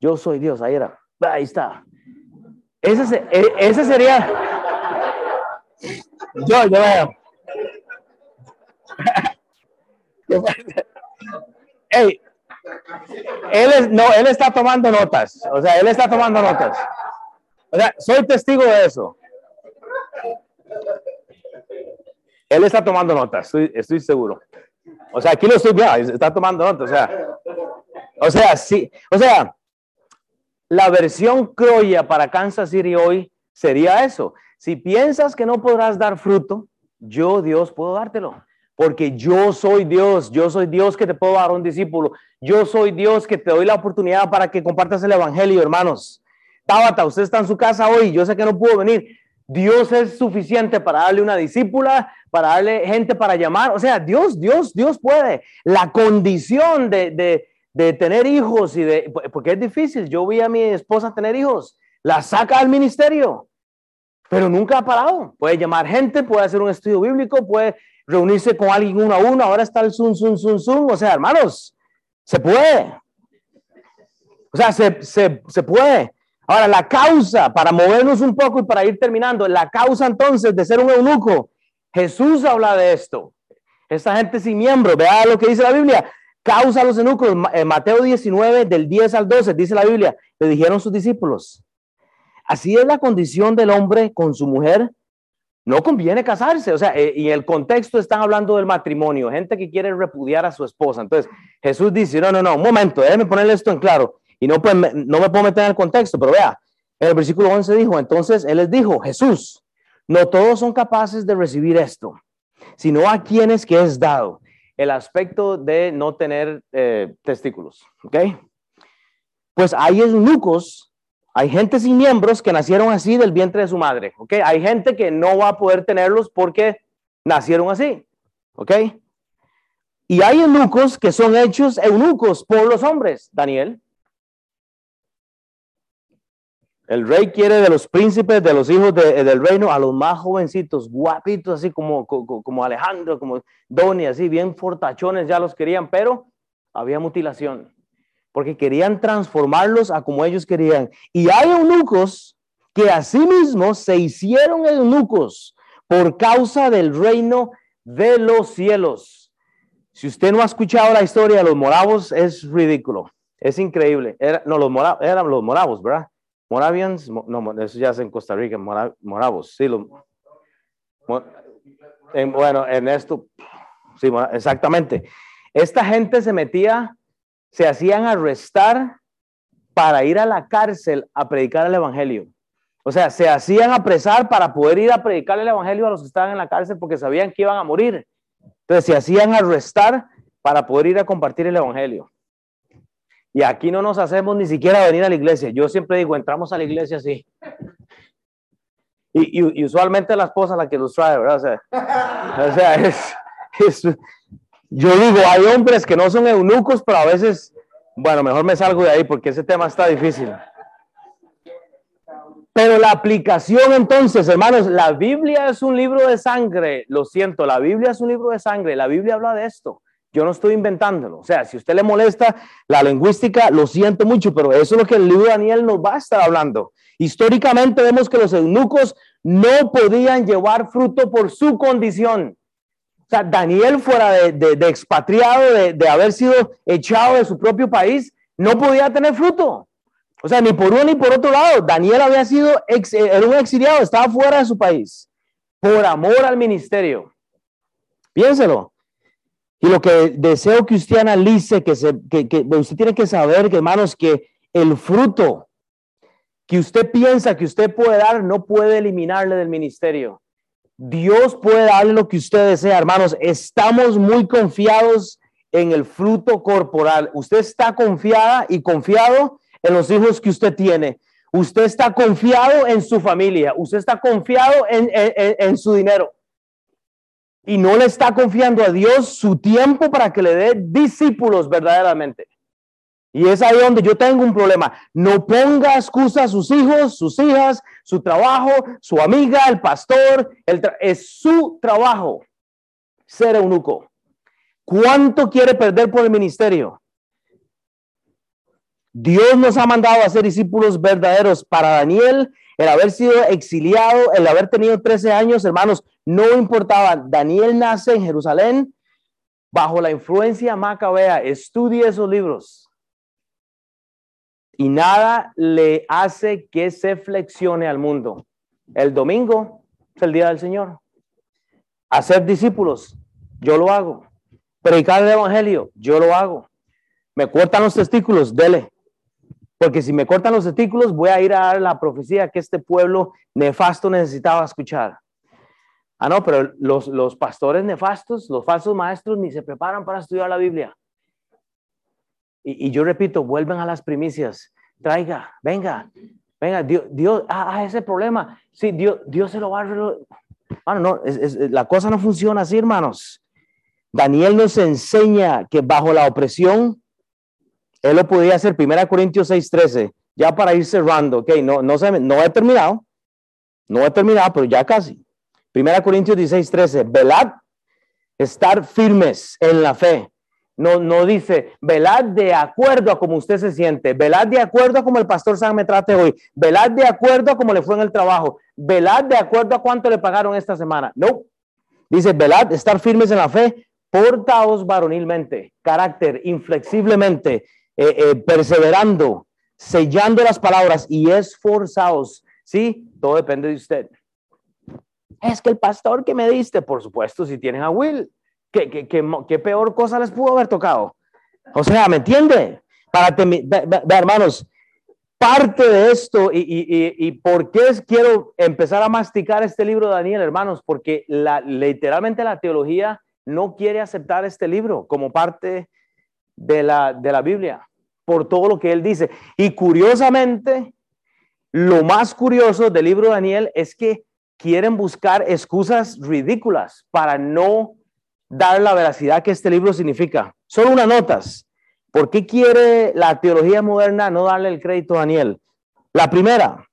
Yo soy Dios. Ahí era. Ahí está. Ese, e, ese sería Yo, yo Hey, él es, no, él está tomando notas. O sea, él está tomando notas. O sea, soy testigo de eso. Él está tomando notas, estoy, estoy seguro. O sea, aquí lo estoy viendo, está tomando notas. O sea, o sea, sí. O sea, la versión croya para Kansas City hoy sería eso. Si piensas que no podrás dar fruto, yo, Dios, puedo dártelo. Porque yo soy Dios, yo soy Dios que te puedo dar un discípulo. Yo soy Dios que te doy la oportunidad para que compartas el Evangelio, hermanos. Tabata, usted está en su casa hoy, yo sé que no pudo venir. Dios es suficiente para darle una discípula, para darle gente para llamar. O sea, Dios, Dios, Dios puede. La condición de, de, de tener hijos y de, porque es difícil. Yo vi a mi esposa tener hijos, la saca al ministerio, pero nunca ha parado. Puede llamar gente, puede hacer un estudio bíblico, puede reunirse con alguien uno a uno. Ahora está el zoom, zoom, zoom, zoom. O sea, hermanos, se puede. O sea, se, se, se puede. Ahora, la causa, para movernos un poco y para ir terminando, la causa entonces de ser un eunuco, Jesús habla de esto. Esta gente sin miembro, vea lo que dice la Biblia, causa a los eunucos. En Mateo 19, del 10 al 12, dice la Biblia, le dijeron sus discípulos, así es la condición del hombre con su mujer, no conviene casarse. O sea, eh, y el contexto están hablando del matrimonio, gente que quiere repudiar a su esposa. Entonces, Jesús dice, no, no, no, un momento, déjeme ponerle esto en claro. Y no, pues, no me puedo meter en el contexto, pero vea, en el versículo 11 dijo, entonces Él les dijo, Jesús, no todos son capaces de recibir esto, sino a quienes que es dado el aspecto de no tener eh, testículos, ¿ok? Pues hay eunucos, hay gente sin miembros que nacieron así del vientre de su madre, ¿ok? Hay gente que no va a poder tenerlos porque nacieron así, ¿ok? Y hay eunucos que son hechos eunucos por los hombres, Daniel. El rey quiere de los príncipes, de los hijos del reino, a los más jovencitos, guapitos, así como, como, Alejandro, como Doni, así bien fortachones, ya los querían, pero había mutilación, porque querían transformarlos a como ellos querían. Y hay eunucos que asimismo se hicieron eunucos por causa del reino de los cielos. Si usted no ha escuchado la historia de los moravos, es ridículo, es increíble. no, los moravos, eran los moravos, ¿verdad? Moravians, no, eso ya es en Costa Rica, moravos, sí, bueno, en esto, sí, exactamente. Esta gente se metía, se hacían arrestar para ir a la cárcel a predicar el evangelio. O sea, se hacían apresar para poder ir a predicar el evangelio a los que estaban en la cárcel porque sabían que iban a morir. Entonces se hacían arrestar para poder ir a compartir el evangelio. Y aquí no nos hacemos ni siquiera venir a la iglesia. Yo siempre digo, entramos a la iglesia así. Y, usualmente la esposa la que nos trae, ¿verdad? O sea, es, yo digo, hay hombres que no son eunucos, pero a veces, bueno, mejor me salgo de ahí porque ese tema está difícil. Pero la aplicación entonces, hermanos, la Biblia es un libro de sangre, lo siento, la Biblia es un libro de sangre, la Biblia habla de esto. Yo no estoy inventándolo. O sea, si usted le molesta la lingüística, lo siento mucho, pero eso es lo que el libro de Daniel nos va a estar hablando. Históricamente vemos que los eunucos no podían llevar fruto por su condición. O sea, Daniel fuera de, expatriado, de, haber sido echado de su propio país, no podía tener fruto. O sea, ni por uno ni por otro lado. Daniel había sido era un exiliado, estaba fuera de su país por amor al ministerio. Piénselo. Y lo que deseo que usted analice, que, se, que, que usted tiene que saber, que hermanos, que el fruto que usted piensa que usted puede dar no puede eliminarle del ministerio. Dios puede darle lo que usted desea, hermanos. Estamos muy confiados en el fruto corporal. Usted está confiada y confiado en los hijos que usted tiene. Usted está confiado en su familia. Usted está confiado en, en, en su dinero y no le está confiando a Dios su tiempo para que le dé discípulos verdaderamente. Y es ahí donde yo tengo un problema. No ponga excusa a sus hijos, sus hijas, su trabajo, su amiga, el pastor. El es su trabajo ser eunuco. ¿Cuánto quiere perder por el ministerio? Dios nos ha mandado a ser discípulos verdaderos. Para Daniel, el haber sido exiliado, el haber tenido 13 años, hermanos, No importaba, Daniel nace en Jerusalén bajo la influencia macabea, estudie esos libros. Y nada le hace que se flexione al mundo. El domingo es el día del Señor. Hacer discípulos, yo lo hago. Predicar el evangelio, yo lo hago. Me cortan los testículos, dele. Porque si me cortan los testículos, voy a ir a dar la profecía que este pueblo nefasto necesitaba escuchar. Ah, no, pero los, los pastores nefastos, los falsos maestros, ni se preparan para estudiar la Biblia. Y, yo repito, vuelven a las primicias. Traiga, venga, venga, Dios, Dios ah, ah ese problema. Sí, Dios, Dios se lo va a... No, la cosa no funciona así, hermanos. Daniel nos enseña que bajo la opresión, él lo podía hacer, 1 Corintios 6:13, ya para ir cerrando, ok, no, no, se, no he terminado, no he terminado, pero ya casi. 1 Corintios 16:13, velad, estar firmes en la fe. No, no dice, velad de acuerdo a como usted se siente, velad de acuerdo a como el pastor San me trate hoy, velad de acuerdo a como le fue en el trabajo, velad de acuerdo a cuánto le pagaron esta semana. No, dice, velad, estar firmes en la fe, portaos varonilmente, carácter, inflexiblemente, eh, eh, perseverando, sellando las palabras y esforzados. Sí, todo depende de usted. Es que el pastor que me diste, por supuesto, si tienen a Will, ¿qué, qué, qué, peor cosa les pudo haber tocado? O sea, ¿me entiende? Para hermanos, parte de esto y, y, y, por qué quiero empezar a masticar este libro de Daniel, hermanos, porque la, literalmente la teología no quiere aceptar este libro como parte de la, de la Biblia, por todo lo que él dice. Y curiosamente, lo más curioso del libro de Daniel es que quieren buscar excusas ridículas para no dar la veracidad que este libro significa. Solo unas notas. ¿Por qué quiere la teología moderna no darle el crédito a Daniel? La primera,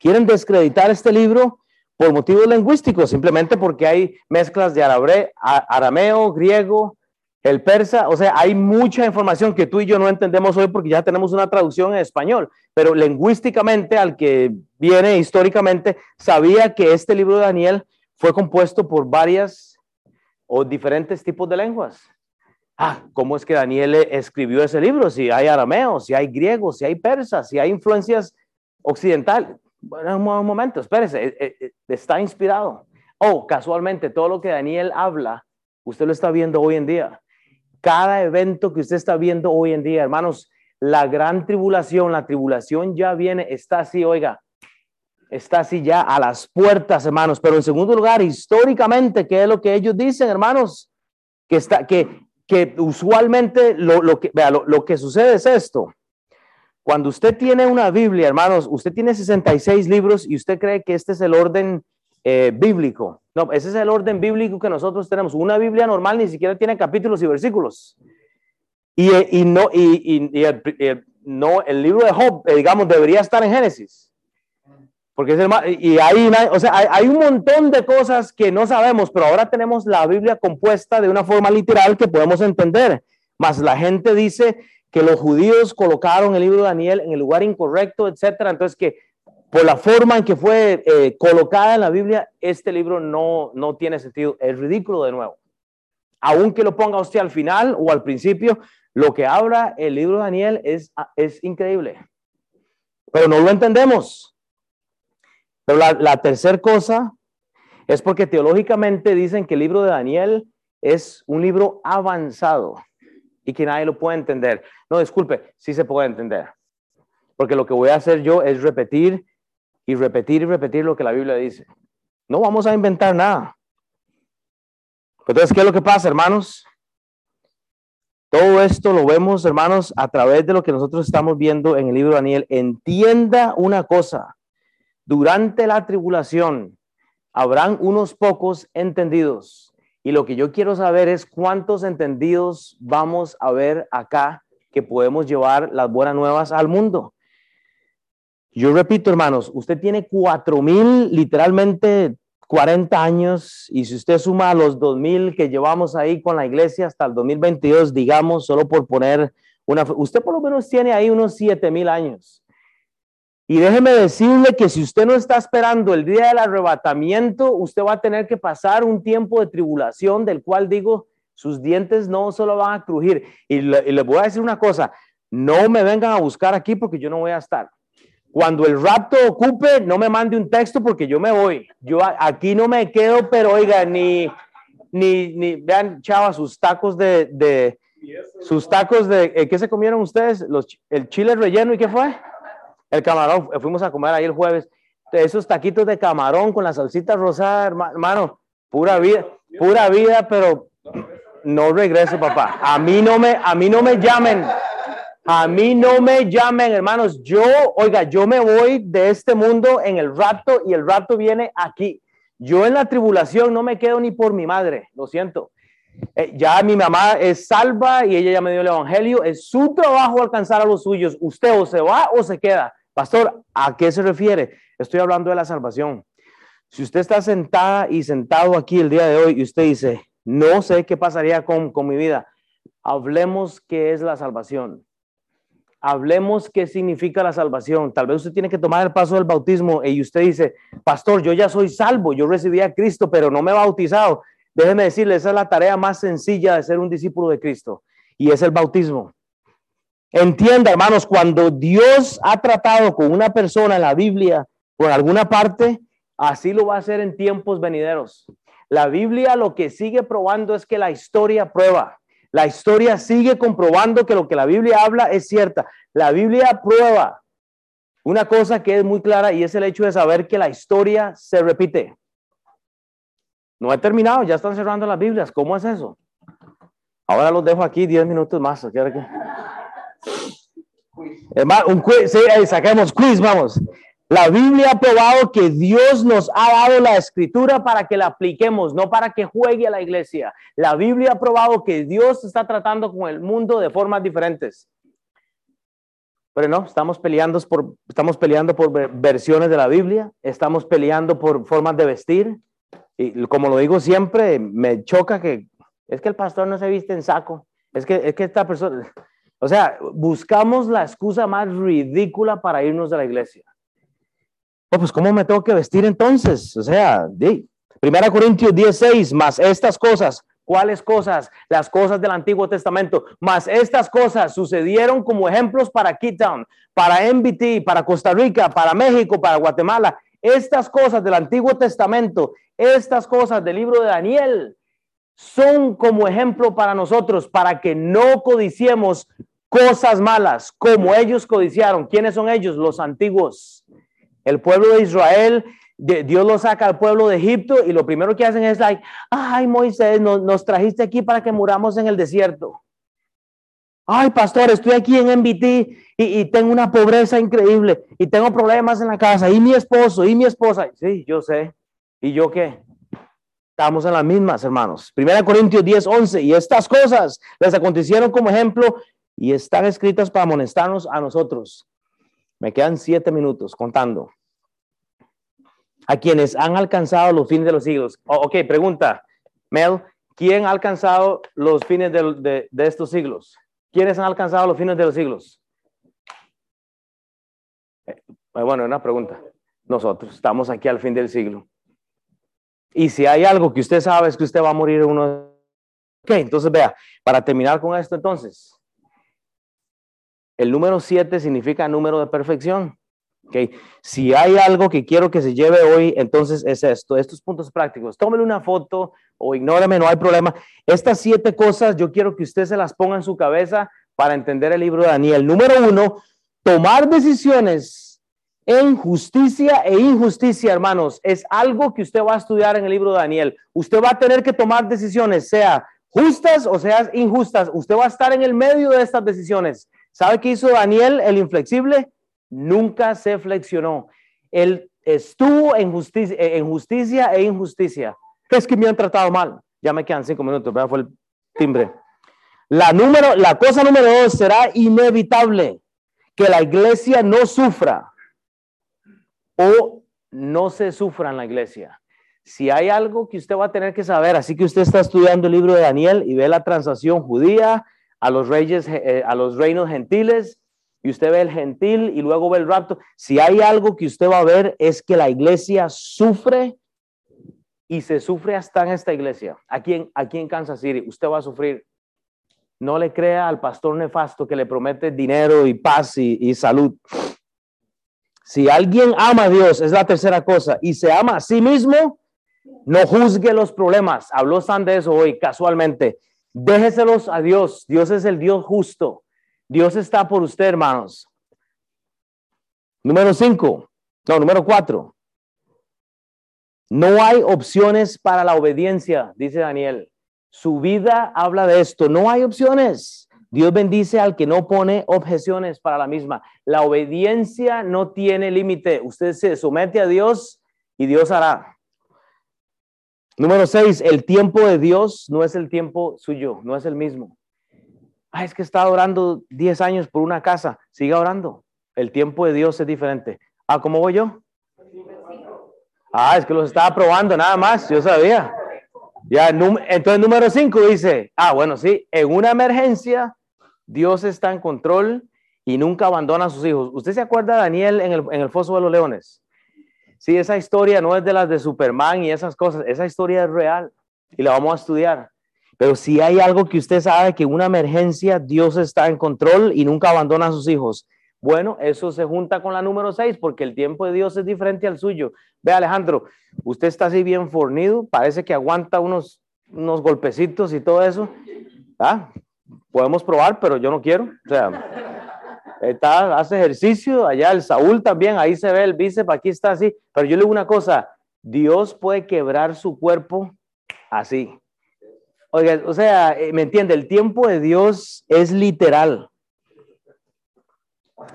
quieren descreditar este libro por motivos lingüísticos, simplemente porque hay mezclas de arameo, griego, el persa, o sea, hay mucha información que tú y yo no entendemos hoy porque ya tenemos una traducción en español, pero lingüísticamente, al que viene históricamente, sabía que este libro de Daniel fue compuesto por varias o diferentes tipos de lenguas. Ah, ¿cómo es que Daniel escribió ese libro? Si hay arameo, si hay griego, si hay persa, si hay influencias occidentales. Bueno, un momento, espérese, eh, eh, eh, está inspirado. Oh, casualmente, todo lo que Daniel habla, usted lo está viendo hoy en día. Cada evento que usted está viendo hoy en día, hermanos, la gran tribulación, la tribulación ya viene, está así, oiga, está así ya a las puertas, hermanos. Pero en segundo lugar, históricamente, ¿qué es lo que ellos dicen, hermanos? Que, está, que, que usualmente lo, lo que, vea, lo, lo que sucede es esto. Cuando usted tiene una Biblia, hermanos, usted tiene 66 libros y usted cree que este es el orden eh, bíblico. No, ese es el orden bíblico que nosotros tenemos. Una Biblia normal ni siquiera tiene capítulos y versículos. Y, y no, y, y el, no, el libro de Job, eh, digamos, debería estar en Génesis. Porque es el y hay, o sea, hay, hay, un montón de cosas que no sabemos, pero ahora tenemos la Biblia compuesta de una forma literal que podemos entender. Más la gente dice que los judíos colocaron el libro de Daniel en el lugar incorrecto, etcétera. Entonces, que por la forma en que fue eh, colocada en la Biblia, este libro no, no tiene sentido. Es ridículo de nuevo. Aunque lo ponga usted al final o al principio, lo que habla el libro de Daniel es, es increíble. Pero no lo entendemos. Pero la, la tercera cosa es porque teológicamente dicen que el libro de Daniel es un libro avanzado y que nadie lo puede entender. No, disculpe, sí se puede entender. Porque lo que voy a hacer yo es repetir y repetir y repetir lo que la Biblia dice. No vamos a inventar nada. Entonces, ¿qué es lo que pasa, hermanos? Todo esto lo vemos, hermanos, a través de lo que nosotros estamos viendo en el libro de Daniel. Entienda una cosa. Durante la tribulación habrán unos pocos entendidos y lo que yo quiero saber es cuántos entendidos vamos a ver acá que podemos llevar las buenas nuevas al mundo. Yo repito, hermanos, usted tiene cuatro mil, literalmente 40 años, y si usted suma los dos mil que llevamos ahí con la iglesia hasta el 2022, digamos, solo por poner una, usted por lo menos tiene ahí unos siete mil años. Y déjeme decirle que si usted no está esperando el día del arrebatamiento, usted va a tener que pasar un tiempo de tribulación del cual digo, sus dientes no solo van a crujir. Y le, y le voy a decir una cosa, no me vengan a buscar aquí porque yo no voy a estar. Cuando el rapto ocupe, no me mande un texto porque yo me voy. Yo aquí no me quedo, pero oiga, ni, ni, ni vean, chavas, sus tacos de, de sus tacos de, eh, ¿qué se comieron ustedes? Los, el chile relleno y qué fue? El camarón, fuimos a comer ahí el jueves. Esos taquitos de camarón con la salsita rosada, hermano, pura vida, pura vida, pero no regreso, papá. A mí no me, a mí no me llamen. A mí no me llamen, hermanos. Yo, oiga, yo me voy de este mundo en el rato y el rato viene aquí. Yo en la tribulación no me quedo ni por mi madre, lo siento. Eh, ya mi mamá es salva y ella ya me dio el evangelio. Es su trabajo alcanzar a los suyos. Usted o se va o se queda. Pastor, ¿a qué se refiere? Estoy hablando de la salvación. Si usted está sentada y sentado aquí el día de hoy y usted dice, no sé qué pasaría con, con mi vida, hablemos qué es la salvación. Hablemos qué significa la salvación. Tal vez usted tiene que tomar el paso del bautismo y usted dice, pastor, yo ya soy salvo, yo recibí a Cristo, pero no me he bautizado. Déjeme decirle, esa es la tarea más sencilla de ser un discípulo de Cristo y es el bautismo. Entienda, hermanos, cuando Dios ha tratado con una persona en la Biblia, por alguna parte, así lo va a hacer en tiempos venideros. La Biblia lo que sigue probando es que la historia prueba. La historia sigue comprobando que lo que la Biblia habla es cierta. La Biblia prueba una cosa que es muy clara y es el hecho de saber que la historia se repite. No he terminado, ya están cerrando las Biblias. ¿Cómo es eso? Ahora los dejo aquí 10 minutos más. Hermano, un quiz, sí, saquemos quiz, vamos. La Biblia ha probado que Dios nos ha dado la escritura para que la apliquemos, no para que juegue a la iglesia. La Biblia ha probado que Dios está tratando con el mundo de formas diferentes. Pero no, estamos peleando por, estamos peleando por versiones de la Biblia, estamos peleando por formas de vestir. Y como lo digo siempre, me choca que es que el pastor no se viste en saco. Es que, es que esta persona, o sea, buscamos la excusa más ridícula para irnos de la iglesia. Oh, pues ¿cómo me tengo que vestir entonces? O sea, de, Primera Corintios 16, más estas cosas. ¿Cuáles cosas? Las cosas del Antiguo Testamento. Más estas cosas sucedieron como ejemplos para Town, para MBT, para Costa Rica, para México, para Guatemala. Estas cosas del Antiguo Testamento, estas cosas del libro de Daniel, son como ejemplo para nosotros, para que no codiciemos cosas malas como ellos codiciaron. ¿Quiénes son ellos? Los antiguos. El pueblo de Israel, Dios lo saca al pueblo de Egipto y lo primero que hacen es like, ay Moisés, nos, trajiste aquí para que muramos en el desierto. Ay, pastor, estoy aquí en MBT y, y, tengo una pobreza increíble y tengo problemas en la casa y mi esposo y mi esposa. Sí, yo sé. ¿Y yo qué? Estamos en las mismas, hermanos. Primera Corintios 10, 11. Y estas cosas les acontecieron como ejemplo y están escritas para amonestarnos a nosotros me quedan siete minutos contando. A quienes han alcanzado los fines de los siglos. Oh, ok, pregunta, Mel, ¿quién ha alcanzado los fines de, estos siglos? ¿Quiénes han alcanzado los fines de los siglos? Eh, bueno, una pregunta. Nosotros estamos aquí al fin del siglo. Y si hay algo que usted sabe es que usted va a morir uno. Ok, entonces vea, para terminar con esto entonces, el número 7 significa número de perfección. Okay. Si hay algo que quiero que se lleve hoy, entonces es esto, estos puntos prácticos. Tómele una foto o ignóreme, no hay problema. Estas siete cosas yo quiero que usted se las ponga en su cabeza para entender el libro de Daniel. Número uno, tomar decisiones en justicia e injusticia, hermanos, es algo que usted va a estudiar en el libro de Daniel. Usted va a tener que tomar decisiones, sea justas o sea injustas. Usted va a estar en el medio de estas decisiones. ¿Sabe qué hizo Daniel, el inflexible? Nunca se flexionó. Él estuvo en justicia, en justicia e injusticia. Es que me han tratado mal. Ya me quedan cinco minutos, ¿verdad? Fue el timbre. La, número, la cosa número dos será inevitable que la iglesia no sufra o no se sufra en la iglesia. Si hay algo que usted va a tener que saber, así que usted está estudiando el libro de Daniel y ve la transacción judía, a los reyes, eh, a los reinos gentiles y usted ve el gentil y luego ve el rapto. Si hay algo que usted va a ver es que la iglesia sufre y se sufre hasta en esta iglesia. Aquí en, aquí en Kansas City, usted va a sufrir. No le crea al pastor nefasto que le promete dinero y paz y, y salud. Si alguien ama a Dios, es la tercera cosa, y se ama a sí mismo, no juzgue los problemas. Habló San de eso hoy casualmente. Déjeselos a Dios. Dios es el Dios justo. Dios está por usted, hermanos. Número cinco. No, número cuatro. No hay opciones para la obediencia, dice Daniel. Su vida habla de esto. No hay opciones. Dios bendice al que no pone objeciones para la misma. La obediencia no tiene límite. Usted se somete a Dios y Dios hará. Número seis, el tiempo de Dios no es el tiempo suyo, no es el mismo. Ah, es que está orando 10 años por una casa, siga orando. El tiempo de Dios es diferente. Ah, ¿cómo voy yo? Ah, es que los estaba probando nada más, yo sabía. Ya, entonces número 5 dice, ah, bueno, sí, en una emergencia Dios está en control y nunca abandona a sus hijos. ¿Usted se acuerda, Daniel, en el, en el foso de los leones? Sí, esa historia no es de las de Superman y esas cosas, esa historia es real y la vamos a estudiar. Pero si hay algo que usted sabe que en una emergencia Dios está en control y nunca abandona a sus hijos. Bueno, eso se junta con la número 6 porque el tiempo de Dios es diferente al suyo. Ve Alejandro, usted está así bien fornido, parece que aguanta unos, unos golpecitos y todo eso. ¿Ah? Podemos probar, pero yo no quiero. O sea, está, hace ejercicio, allá el Saúl también, ahí se ve el bíceps, aquí está así, pero yo le digo una cosa, Dios puede quebrar su cuerpo así. Oiga, o sea, eh, ¿me entiende? El tiempo de Dios es literal.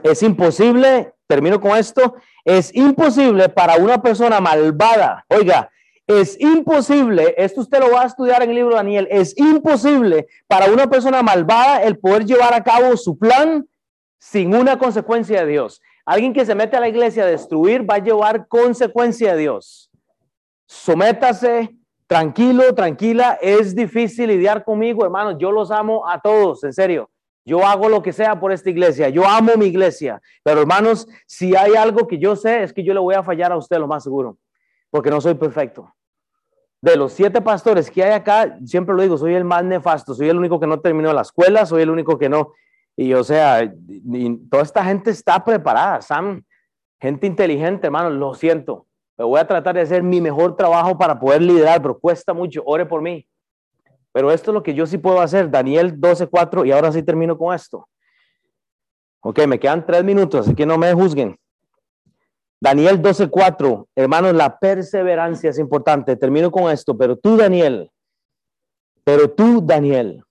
Es imposible, termino con esto, es imposible para una persona malvada, oiga, es imposible, esto usted lo va a estudiar en el libro de Daniel, es imposible para una persona malvada el poder llevar a cabo su plan sin una consecuencia de Dios. Alguien que se mete a la iglesia a destruir va a llevar consecuencia de Dios. Sométase, tranquilo, tranquila. Es difícil lidiar conmigo, hermanos. Yo los amo a todos, en serio. Yo hago lo que sea por esta iglesia. Yo amo mi iglesia. Pero hermanos, si hay algo que yo sé, es que yo le voy a fallar a usted lo más seguro. Porque no soy perfecto. De los siete pastores que hay acá, siempre lo digo, soy el más nefasto. Soy el único que no terminó la escuela. Soy el único que no y o sea, toda esta gente está preparada, Sam, gente inteligente, hermano, lo siento. Me voy a tratar de hacer mi mejor trabajo para poder liderar, pero cuesta mucho, ore por mí. Pero esto es lo que yo sí puedo hacer, Daniel 12.4, y ahora sí termino con esto. Ok, me quedan tres minutos, así que no me juzguen. Daniel 12.4, hermanos, la perseverancia es importante. Termino con esto, pero tú, Daniel, pero tú, Daniel,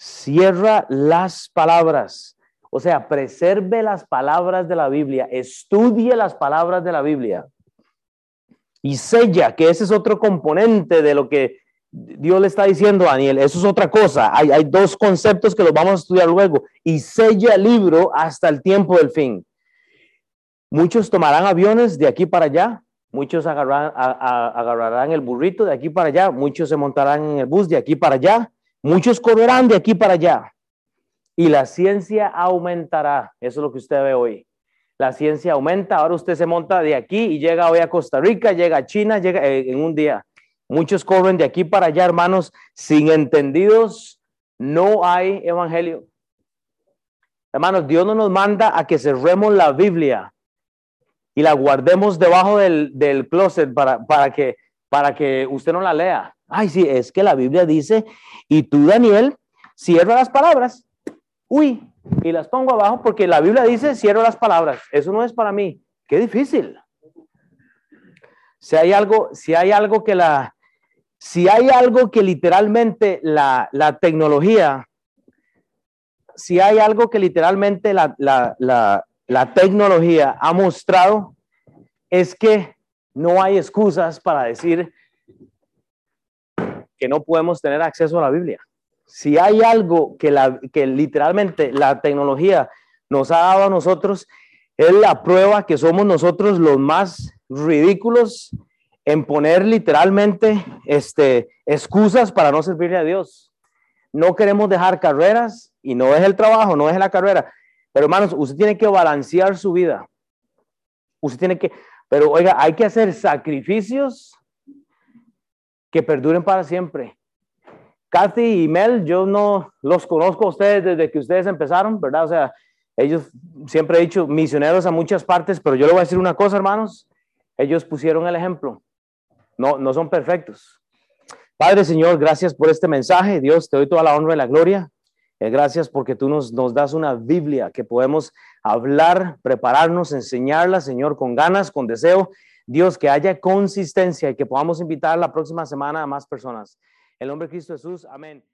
cierra las palabras. O sea, preserve las palabras de la Biblia, estudie las palabras de la Biblia y sella, que ese es otro componente de lo que Dios le está diciendo a Daniel. Eso es otra cosa. Hay, dos conceptos que los vamos a estudiar luego. Y sella el libro hasta el tiempo del fin. Muchos tomarán aviones de aquí para allá, muchos agarrarán el burrito de aquí para allá, muchos se montarán en el bus de aquí para allá Muchos correrán de aquí para allá y la ciencia aumentará. Eso es lo que usted ve hoy. La ciencia aumenta. Ahora usted se monta de aquí y llega hoy a Costa Rica, llega a China, llega eh, en un día. Muchos corren de aquí para allá, hermanos, sin entendidos. No hay evangelio. Hermanos, Dios no nos manda a que cerremos la Biblia y la guardemos debajo del, del closet para, para, que, para que usted no la lea. Ay, sí, es que la Biblia dice, y tú, Daniel, cierra las palabras. Uy, y las pongo abajo porque la Biblia dice, cierra las palabras. Eso no es para mí. Qué difícil. Si hay algo, si hay algo que la, si hay algo que literalmente la, la tecnología, si hay algo que literalmente la, la, la tecnología ha mostrado, es que no hay excusas para decir que no podemos tener acceso a la Biblia. Si hay algo que, la, que literalmente la tecnología nos ha dado a nosotros, es la prueba que somos nosotros los más ridículos en poner literalmente este, excusas para no servirle a Dios. No queremos dejar carreras y no es el trabajo, no es la carrera. Pero hermanos, usted tiene que balancear su vida. Usted tiene que, pero oiga, hay que hacer sacrificios que perduren para siempre. Kathy y Mel, yo no los conozco a ustedes desde que ustedes empezaron, ¿verdad? O sea, ellos siempre he dicho misioneros a muchas partes, pero yo le voy a decir una cosa, hermanos. Ellos pusieron el ejemplo. No, no son perfectos. Padre Señor, gracias por este mensaje. Dios, te doy toda la honra y la gloria. Eh, gracias porque tú nos, nos das una Biblia que podemos hablar, prepararnos, enseñarla, Señor, con ganas, con deseo. Dios, que haya consistencia y que podamos invitar la próxima semana a más personas. El nombre de Cristo Jesús, amén.